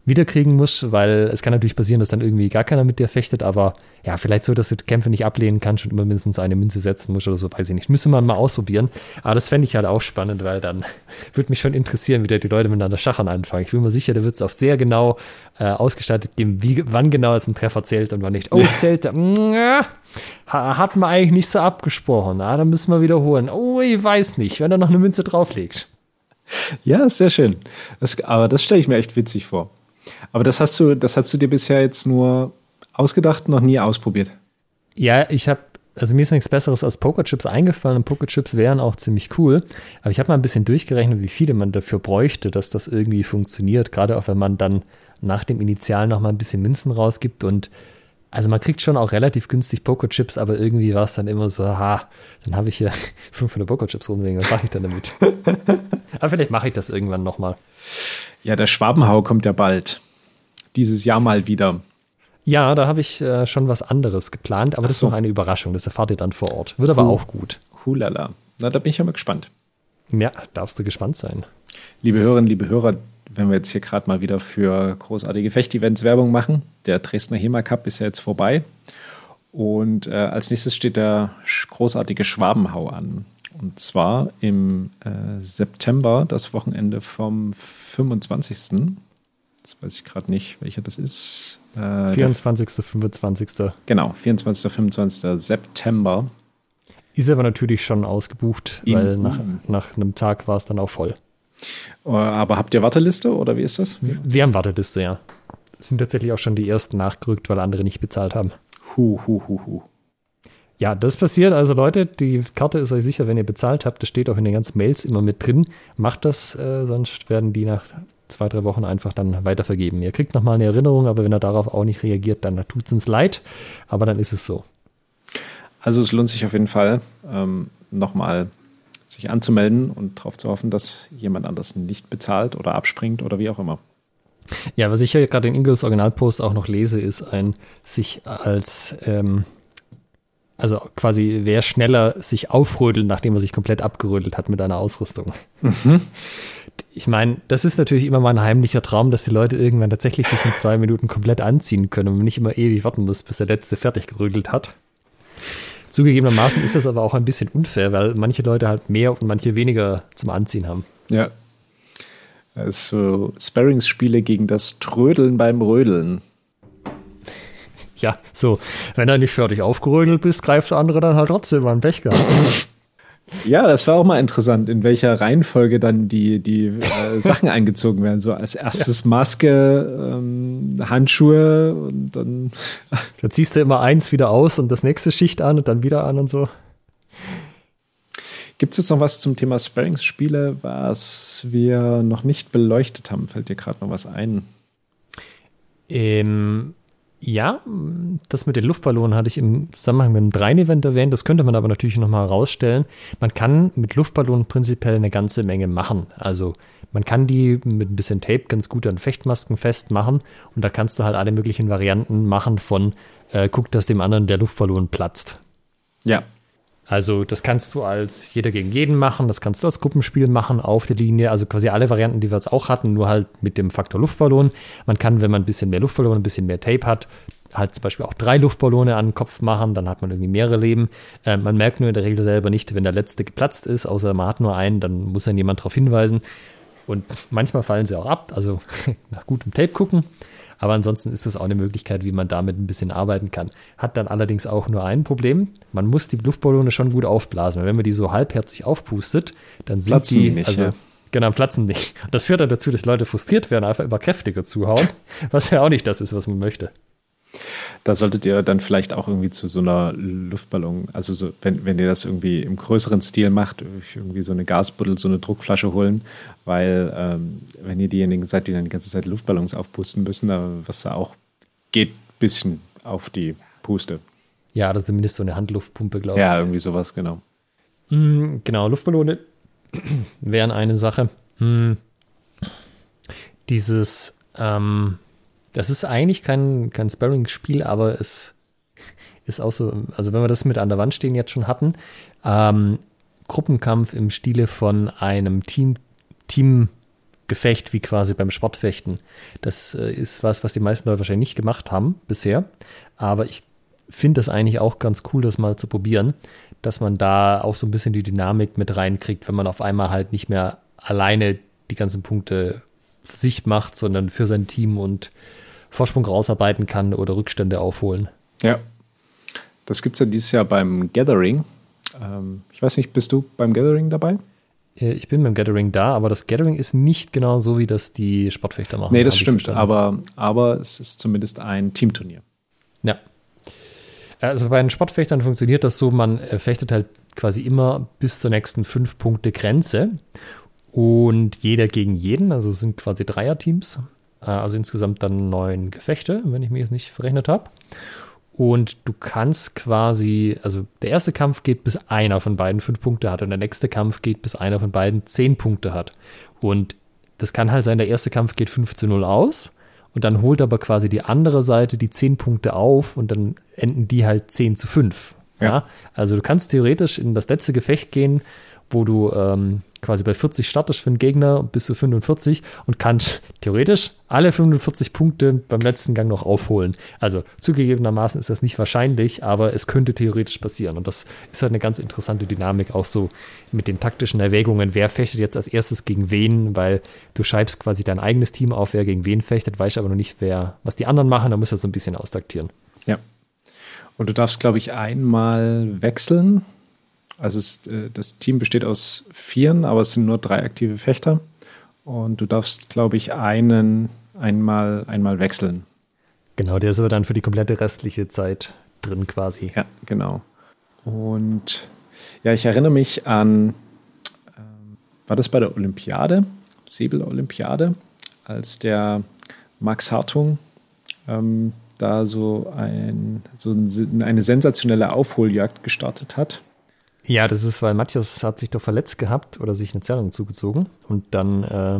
wiederkriegen musst, weil es kann natürlich passieren, dass dann irgendwie gar keiner mit dir fechtet, aber ja, vielleicht so, dass du Kämpfe nicht ablehnen kannst und immer mindestens eine Münze setzen musst oder so, weiß ich nicht. Müsste man mal ausprobieren. Aber das fände ich halt auch spannend, weil dann würde mich schon interessieren, wie da die Leute miteinander schachern anfangen. Ich bin mir sicher, da wird es auf sehr genau äh, ausgestaltet geben, wie, wann genau es ein Treffer zählt und wann nicht. Oh, zählt. Hat man eigentlich nicht so abgesprochen. Ah, dann müssen wir wiederholen. Oh, ich weiß nicht, wenn er noch eine Münze drauflegt. Ja, sehr schön. Das, aber das stelle ich mir echt witzig vor. Aber das hast du, das hast du dir bisher jetzt nur ausgedacht, noch nie ausprobiert. Ja, ich habe, also mir ist nichts Besseres als Pokerchips eingefallen und Pokerchips wären auch ziemlich cool. Aber ich habe mal ein bisschen durchgerechnet, wie viele man dafür bräuchte, dass das irgendwie funktioniert. Gerade auch wenn man dann nach dem Initial noch mal ein bisschen Münzen rausgibt und also man kriegt schon auch relativ günstig Pokerchips, aber irgendwie war es dann immer so, ha, dann habe ich hier 500 Pokerchips rumliegen, was mache ich dann damit? aber vielleicht mache ich das irgendwann noch mal. Ja, der Schwabenhau kommt ja bald. Dieses Jahr mal wieder. Ja, da habe ich äh, schon was anderes geplant, aber Ach das ist noch eine Überraschung. Das erfahrt ihr dann vor Ort. Wird aber uh, auch gut. Hulala. Na, da bin ich ja mal gespannt. Ja, darfst du gespannt sein. Liebe Hörerinnen, liebe Hörer, wenn wir jetzt hier gerade mal wieder für großartige Fecht-Events Werbung machen, der Dresdner HEMA Cup ist ja jetzt vorbei. Und äh, als nächstes steht der großartige Schwabenhau an. Und zwar im äh, September, das Wochenende vom 25. Das weiß ich gerade nicht, welcher das ist. Äh, 24., 25. Genau, 24., 25. September. Ist aber natürlich schon ausgebucht, In, weil nach, nach einem Tag war es dann auch voll. Äh, aber habt ihr Warteliste oder wie ist das? Wir haben Warteliste, ja. Sind tatsächlich auch schon die ersten nachgerückt, weil andere nicht bezahlt haben. Hu, hu, hu, hu. Ja, das passiert. Also Leute, die Karte ist euch sicher, wenn ihr bezahlt habt. Das steht auch in den ganzen Mails immer mit drin. Macht das, äh, sonst werden die nach zwei, drei Wochen einfach dann weitervergeben. Ihr kriegt nochmal eine Erinnerung, aber wenn er darauf auch nicht reagiert, dann tut es uns leid. Aber dann ist es so. Also es lohnt sich auf jeden Fall, ähm, nochmal sich anzumelden und darauf zu hoffen, dass jemand anders nicht bezahlt oder abspringt oder wie auch immer. Ja, was ich hier gerade in Ingels Originalpost auch noch lese, ist ein sich als ähm, also quasi, wer schneller sich aufrödelt, nachdem er sich komplett abgerödelt hat mit einer Ausrüstung. Mhm. Ich meine, das ist natürlich immer mal ein heimlicher Traum, dass die Leute irgendwann tatsächlich sich in zwei Minuten komplett anziehen können und man nicht immer ewig warten muss, bis der Letzte fertig gerödelt hat. Zugegebenermaßen ist das aber auch ein bisschen unfair, weil manche Leute halt mehr und manche weniger zum Anziehen haben. Ja. Also Sparringsspiele gegen das Trödeln beim Rödeln. Ja, so, wenn du nicht fertig aufgerödelt bist, greift der andere dann halt trotzdem an den Becher. Ja, das war auch mal interessant, in welcher Reihenfolge dann die, die äh, Sachen eingezogen werden. So als erstes. Maske, ähm, Handschuhe und dann. Dann ziehst du immer eins wieder aus und das nächste Schicht an und dann wieder an und so. Gibt es jetzt noch was zum Thema Sparringsspiele, was wir noch nicht beleuchtet haben? Fällt dir gerade noch was ein? Ähm, ja, das mit den Luftballonen hatte ich im Zusammenhang mit dem Dreien-Event erwähnt. Das könnte man aber natürlich nochmal herausstellen. Man kann mit Luftballonen prinzipiell eine ganze Menge machen. Also man kann die mit ein bisschen Tape ganz gut an Fechtmasken festmachen und da kannst du halt alle möglichen Varianten machen von äh, guck, dass dem anderen der Luftballon platzt. Ja, also das kannst du als jeder gegen jeden machen, das kannst du als Gruppenspiel machen auf der Linie, also quasi alle Varianten, die wir jetzt auch hatten, nur halt mit dem Faktor Luftballon. Man kann, wenn man ein bisschen mehr Luftballon, ein bisschen mehr Tape hat, halt zum Beispiel auch drei Luftballone an den Kopf machen, dann hat man irgendwie mehrere Leben. Äh, man merkt nur in der Regel selber nicht, wenn der letzte geplatzt ist, außer man hat nur einen, dann muss dann jemand darauf hinweisen. Und manchmal fallen sie auch ab, also nach gutem Tape gucken. Aber ansonsten ist das auch eine Möglichkeit, wie man damit ein bisschen arbeiten kann. Hat dann allerdings auch nur ein Problem. Man muss die Luftballone schon gut aufblasen. Wenn man die so halbherzig aufpustet, dann sind platzen die, nicht, also, ja. genau, platzen nicht. Das führt dann dazu, dass Leute frustriert werden, einfach immer kräftiger zuhauen, was ja auch nicht das ist, was man möchte. Da solltet ihr dann vielleicht auch irgendwie zu so einer Luftballon, also so, wenn, wenn ihr das irgendwie im größeren Stil macht, irgendwie so eine Gasbuddel, so eine Druckflasche holen, weil ähm, wenn ihr diejenigen seid, die dann die ganze Zeit Luftballons aufpusten müssen, was da auch geht ein bisschen auf die Puste. Ja, das ist zumindest so eine Handluftpumpe, glaube ich. Ja, irgendwie sowas, genau. Mm, genau, Luftballone wären eine Sache. Mm, dieses ähm, das ist eigentlich kein, kein Sparring-Spiel, aber es ist auch so, also wenn wir das mit an der Wand stehen jetzt schon hatten, ähm, Gruppenkampf im Stile von einem Team, Teamgefecht wie quasi beim Sportfechten. Das äh, ist was, was die meisten Leute wahrscheinlich nicht gemacht haben bisher. Aber ich finde das eigentlich auch ganz cool, das mal zu probieren, dass man da auch so ein bisschen die Dynamik mit reinkriegt, wenn man auf einmal halt nicht mehr alleine die ganzen Punkte für sich macht, sondern für sein Team und Vorsprung rausarbeiten kann oder Rückstände aufholen. Ja. Das gibt es ja dieses Jahr beim Gathering. Ähm, ich weiß nicht, bist du beim Gathering dabei? Äh, ich bin beim Gathering da, aber das Gathering ist nicht genau so, wie das die Sportfechter machen. Nee, das stimmt, aber, aber es ist zumindest ein Teamturnier. Ja. Also bei den Sportfechtern funktioniert das so, man äh, fechtet halt quasi immer bis zur nächsten 5-Punkte-Grenze und jeder gegen jeden, also es sind quasi Dreierteams äh, also insgesamt dann neun Gefechte, wenn ich mich jetzt nicht verrechnet habe. Und du kannst quasi, also der erste Kampf geht, bis einer von beiden fünf Punkte hat und der nächste Kampf geht, bis einer von beiden zehn Punkte hat. Und das kann halt sein, der erste Kampf geht 5 zu 0 aus und dann holt aber quasi die andere Seite die zehn Punkte auf und dann enden die halt 10 zu 5. Ja. ja. Also du kannst theoretisch in das letzte Gefecht gehen, wo du ähm, quasi bei 40 startest für einen Gegner bis zu 45 und kannst theoretisch alle 45 Punkte beim letzten Gang noch aufholen. Also zugegebenermaßen ist das nicht wahrscheinlich, aber es könnte theoretisch passieren. Und das ist halt eine ganz interessante Dynamik, auch so mit den taktischen Erwägungen, wer fechtet jetzt als erstes gegen wen, weil du schreibst quasi dein eigenes Team auf, wer gegen wen fechtet, weißt aber noch nicht, wer, was die anderen machen, da musst du so ein bisschen austaktieren. Ja. Und du darfst, glaube ich, einmal wechseln also es, äh, das Team besteht aus Vieren, aber es sind nur drei aktive Fechter. Und du darfst, glaube ich, einen einmal, einmal wechseln. Genau, der ist aber dann für die komplette restliche Zeit drin quasi. Ja, genau. Und ja, ich erinnere mich an, ähm, war das bei der Olympiade, Säbel-Olympiade, als der Max Hartung ähm, da so, ein, so ein, eine sensationelle Aufholjagd gestartet hat. Ja, das ist, weil Matthias hat sich doch verletzt gehabt oder sich eine Zerrung zugezogen. Und dann äh,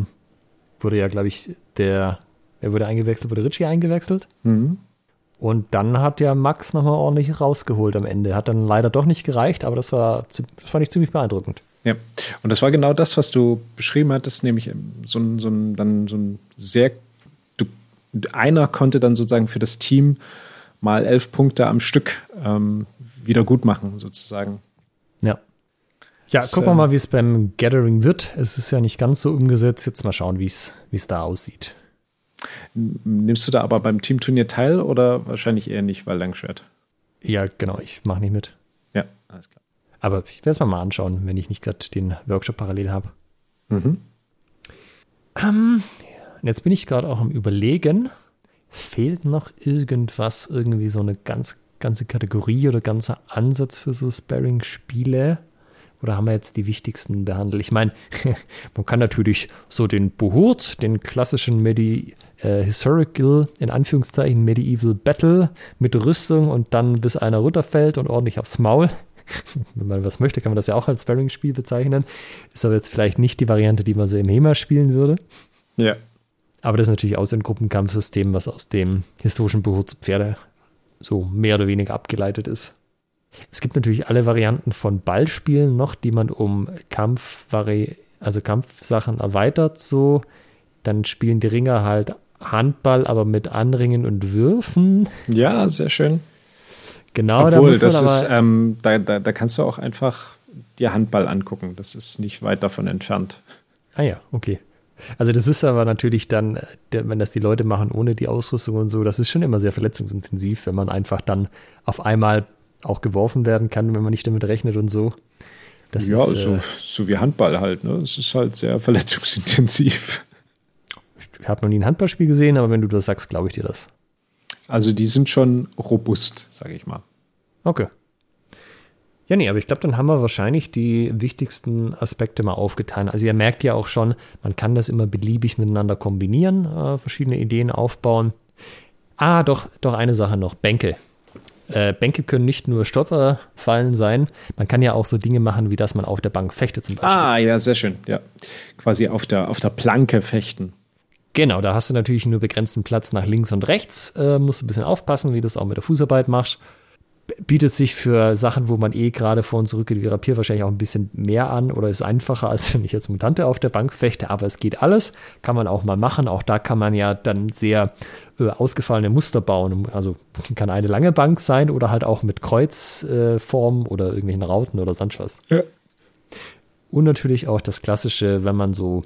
wurde ja, glaube ich, der, er wurde eingewechselt, wurde Richie eingewechselt. Mhm. Und dann hat ja Max nochmal ordentlich rausgeholt am Ende. Hat dann leider doch nicht gereicht, aber das war, das fand ich ziemlich beeindruckend. Ja, und das war genau das, was du beschrieben hattest, nämlich so ein, so ein, dann so ein sehr, du, einer konnte dann sozusagen für das Team mal elf Punkte am Stück ähm, wieder gut machen, sozusagen. Ja. Ja, das, gucken wir mal, wie es beim Gathering wird. Es ist ja nicht ganz so umgesetzt. Jetzt mal schauen, wie es da aussieht. Nimmst du da aber beim Teamturnier teil oder wahrscheinlich eher nicht, weil Langschwert? Ja, genau, ich mache nicht mit. Ja, alles klar. Aber ich werde es mal anschauen, wenn ich nicht gerade den Workshop parallel habe. Mhm. Ähm, jetzt bin ich gerade auch am Überlegen, fehlt noch irgendwas, irgendwie so eine ganz, ganze Kategorie oder ganzer Ansatz für so Sparring-Spiele? Oder haben wir jetzt die wichtigsten behandelt? Ich meine, man kann natürlich so den Buhurt, den klassischen Medi äh, Historical, in Anführungszeichen Medieval Battle mit Rüstung und dann bis einer runterfällt und ordentlich aufs Maul. Wenn man was möchte, kann man das ja auch als Sparring-Spiel bezeichnen. Ist aber jetzt vielleicht nicht die Variante, die man so im HEMA spielen würde. Ja. Aber das ist natürlich auch so ein Gruppenkampfsystem, was aus dem historischen Buch zu Pferde so mehr oder weniger abgeleitet ist. Es gibt natürlich alle Varianten von Ballspielen noch, die man um Kampfvari also Kampfsachen erweitert so. Dann spielen die Ringer halt Handball, aber mit Anringen und Würfen. Ja, sehr schön. Genau, Obwohl, da das ist, ähm, da, da, da kannst du auch einfach dir Handball angucken. Das ist nicht weit davon entfernt. Ah ja, okay. Also das ist aber natürlich dann, wenn das die Leute machen ohne die Ausrüstung und so, das ist schon immer sehr verletzungsintensiv, wenn man einfach dann auf einmal auch geworfen werden kann, wenn man nicht damit rechnet und so. Das ja, ist, so, äh, so wie Handball halt. Ne? Es ist halt sehr verletzungsintensiv. Ich habe noch nie ein Handballspiel gesehen, aber wenn du das sagst, glaube ich dir das. Also die sind schon robust, sage ich mal. Okay. Ja, nee, aber ich glaube, dann haben wir wahrscheinlich die wichtigsten Aspekte mal aufgetan. Also ihr merkt ja auch schon, man kann das immer beliebig miteinander kombinieren, äh, verschiedene Ideen aufbauen. Ah, doch, doch eine Sache noch, Bänke. Äh, Bänke können nicht nur Stolperfallen sein, man kann ja auch so Dinge machen, wie dass man auf der Bank fechtet zum Beispiel. Ah, ja, sehr schön, ja. Quasi auf der, auf der Planke fechten. Genau, da hast du natürlich nur begrenzten Platz nach links und rechts, äh, musst du ein bisschen aufpassen, wie du das auch mit der Fußarbeit machst bietet sich für Sachen, wo man eh gerade vor und zurück geht, wie Rapier wahrscheinlich auch ein bisschen mehr an oder ist einfacher, als wenn ich jetzt Mutante auf der Bank fechte, aber es geht alles, kann man auch mal machen. Auch da kann man ja dann sehr äh, ausgefallene Muster bauen. Also kann eine lange Bank sein oder halt auch mit Kreuzformen äh, oder irgendwelchen Rauten oder sonst was. Ja. Und natürlich auch das klassische, wenn man so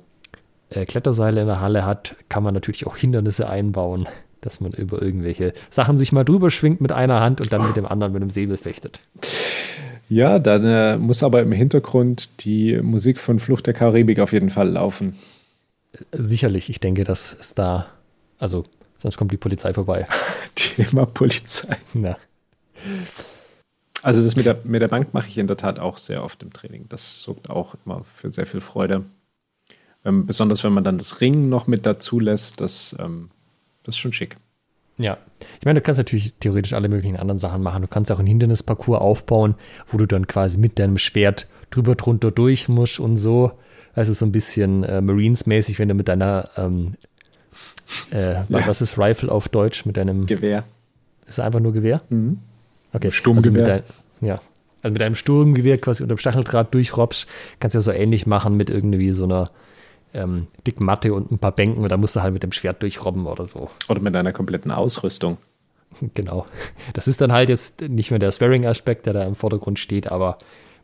äh, Kletterseile in der Halle hat, kann man natürlich auch Hindernisse einbauen dass man über irgendwelche Sachen sich mal drüber schwingt mit einer Hand und dann mit dem anderen mit dem Säbel fechtet. Ja, dann äh, muss aber im Hintergrund die Musik von Flucht der Karibik auf jeden Fall laufen. Sicherlich, ich denke, das ist da. Also, sonst kommt die Polizei vorbei. Thema Polizei. Na. Also, das mit der, mit der Bank mache ich in der Tat auch sehr oft im Training. Das sorgt auch immer für sehr viel Freude. Ähm, besonders wenn man dann das Ringen noch mit dazu lässt, das ähm, das ist schon schick. Ja, ich meine, du kannst natürlich theoretisch alle möglichen anderen Sachen machen. Du kannst auch einen Hindernisparcours aufbauen, wo du dann quasi mit deinem Schwert drüber drunter durch musst und so. Also so ein bisschen äh, Marines-mäßig, wenn du mit deiner, ähm, äh, ja. was ist Rifle auf Deutsch, mit deinem Gewehr. Ist es einfach nur Gewehr? Mhm. Okay. Sturmgewehr. Also ja. Also mit einem Sturmgewehr quasi unter dem Stacheldraht durchrobst, kannst du ja so ähnlich machen mit irgendwie so einer ähm, dicken Matte und ein paar Bänken und da musst du halt mit dem Schwert durchrobben oder so. Oder mit einer kompletten Ausrüstung. Genau. Das ist dann halt jetzt nicht mehr der Swearing-Aspekt, der da im Vordergrund steht, aber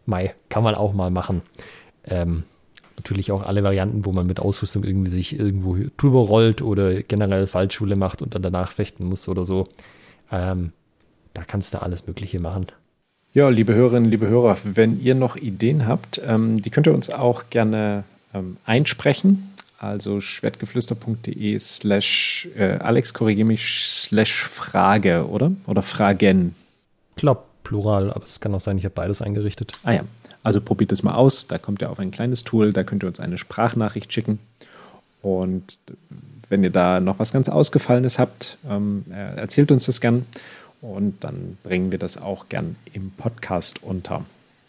Mai, kann man auch mal machen. Ähm, natürlich auch alle Varianten, wo man mit Ausrüstung irgendwie sich irgendwo drüber rollt oder generell Fallschule macht und dann danach fechten muss oder so. Ähm, da kannst du alles Mögliche machen. Ja, liebe Hörerinnen, liebe Hörer, wenn ihr noch Ideen habt, ähm, die könnt ihr uns auch gerne ähm, einsprechen. Also schwertgeflüster.de slash äh, Alex, korrigiere mich, slash Frage, oder? Oder Fragen. Glaube Plural, aber es kann auch sein, ich habe beides eingerichtet. Ah ja, also probiert es mal aus. Da kommt ihr auf ein kleines Tool, da könnt ihr uns eine Sprachnachricht schicken. Und wenn ihr da noch was ganz Ausgefallenes habt, ähm, erzählt uns das gern. Und dann bringen wir das auch gern im Podcast unter.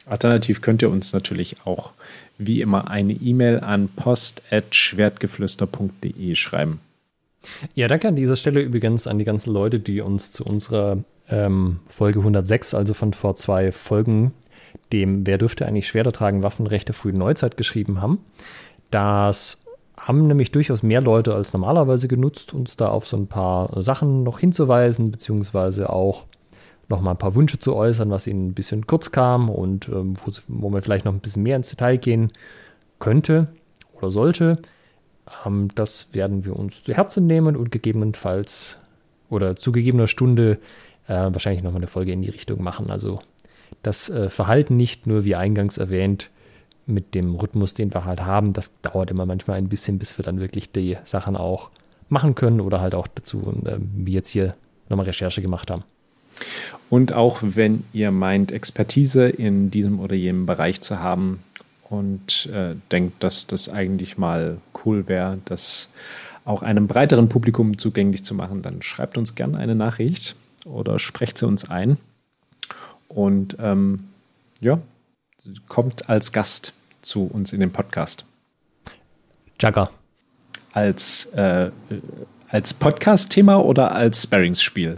Alternativ könnt ihr uns natürlich auch wie immer eine E-Mail an post.schwertgeflüster.de schreiben. Ja, danke an dieser Stelle übrigens an die ganzen Leute, die uns zu unserer ähm, Folge 106, also von vor zwei Folgen, dem Wer dürfte eigentlich Schwerter tragen, Waffenrechte frühen Neuzeit geschrieben haben. Das haben nämlich durchaus mehr Leute als normalerweise genutzt, uns da auf so ein paar Sachen noch hinzuweisen, beziehungsweise auch noch mal ein paar Wünsche zu äußern, was ihnen ein bisschen kurz kam und ähm, wo, wo, man vielleicht noch ein bisschen mehr ins Detail gehen könnte oder sollte. Ähm, das werden wir uns zu Herzen nehmen und gegebenenfalls oder zu gegebener Stunde äh, wahrscheinlich nochmal eine Folge in die Richtung machen. Also das äh, Verhalten nicht nur, wie eingangs erwähnt, mit dem Rhythmus, den wir halt haben, das dauert immer manchmal ein bisschen, bis wir dann wirklich die Sachen auch machen können oder halt auch dazu, äh, wie jetzt hier nochmal Recherche gemacht haben. Und auch wenn ihr meint, Expertise in diesem oder jenem Bereich zu haben und äh, denkt, dass das eigentlich mal cool wäre, das auch einem breiteren Publikum zugänglich zu machen, dann schreibt uns gerne eine Nachricht oder sprecht sie uns ein. Und ähm, ja, kommt als Gast zu uns in den Podcast. Jagger. Als, äh, als Podcast-Thema oder als Sparringsspiel?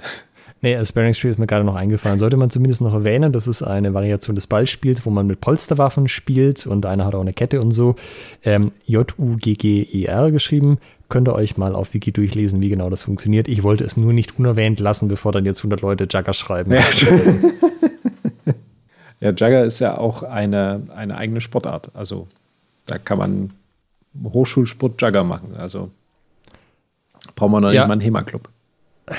Nee, als Sparringsspiel ist mir gerade noch eingefallen. Sollte man zumindest noch erwähnen, das ist eine Variation des Ballspiels, wo man mit Polsterwaffen spielt und einer hat auch eine Kette und so. Ähm, J-U-G-G-E-R geschrieben. Könnt ihr euch mal auf Wiki durchlesen, wie genau das funktioniert. Ich wollte es nur nicht unerwähnt lassen, bevor dann jetzt 100 Leute Jagger schreiben. Ja, ja Jagger ist ja auch eine, eine eigene Sportart. Also da kann man Hochschulsport Jagger machen. Also braucht man noch ja. nicht mal einen HEMA-Club. Ja,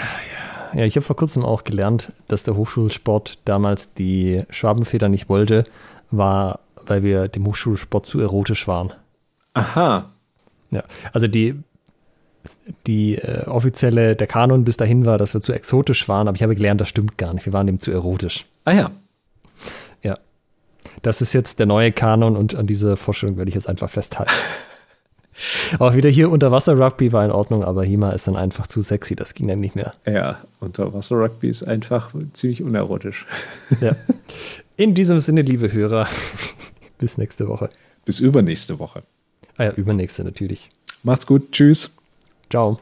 ich habe vor kurzem auch gelernt, dass der Hochschulsport damals die Schwabenfeder nicht wollte, war, weil wir dem Hochschulsport zu erotisch waren. Aha. Ja, also die, die äh, offizielle, der Kanon bis dahin war, dass wir zu exotisch waren, aber ich habe gelernt, das stimmt gar nicht. Wir waren dem zu erotisch. Ah ja. Ja. Das ist jetzt der neue Kanon und an diese Vorstellung werde ich jetzt einfach festhalten. Auch wieder hier Unterwasser-Rugby war in Ordnung, aber Hima ist dann einfach zu sexy, das ging dann nicht mehr. Ja, Unterwasser-Rugby ist einfach ziemlich unerotisch. Ja. In diesem Sinne, liebe Hörer, bis nächste Woche. Bis übernächste Woche. Ah ja, übernächste natürlich. Macht's gut, tschüss. Ciao.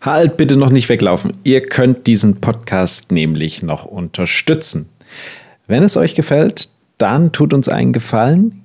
Halt bitte noch nicht weglaufen. Ihr könnt diesen Podcast nämlich noch unterstützen. Wenn es euch gefällt, dann tut uns einen Gefallen,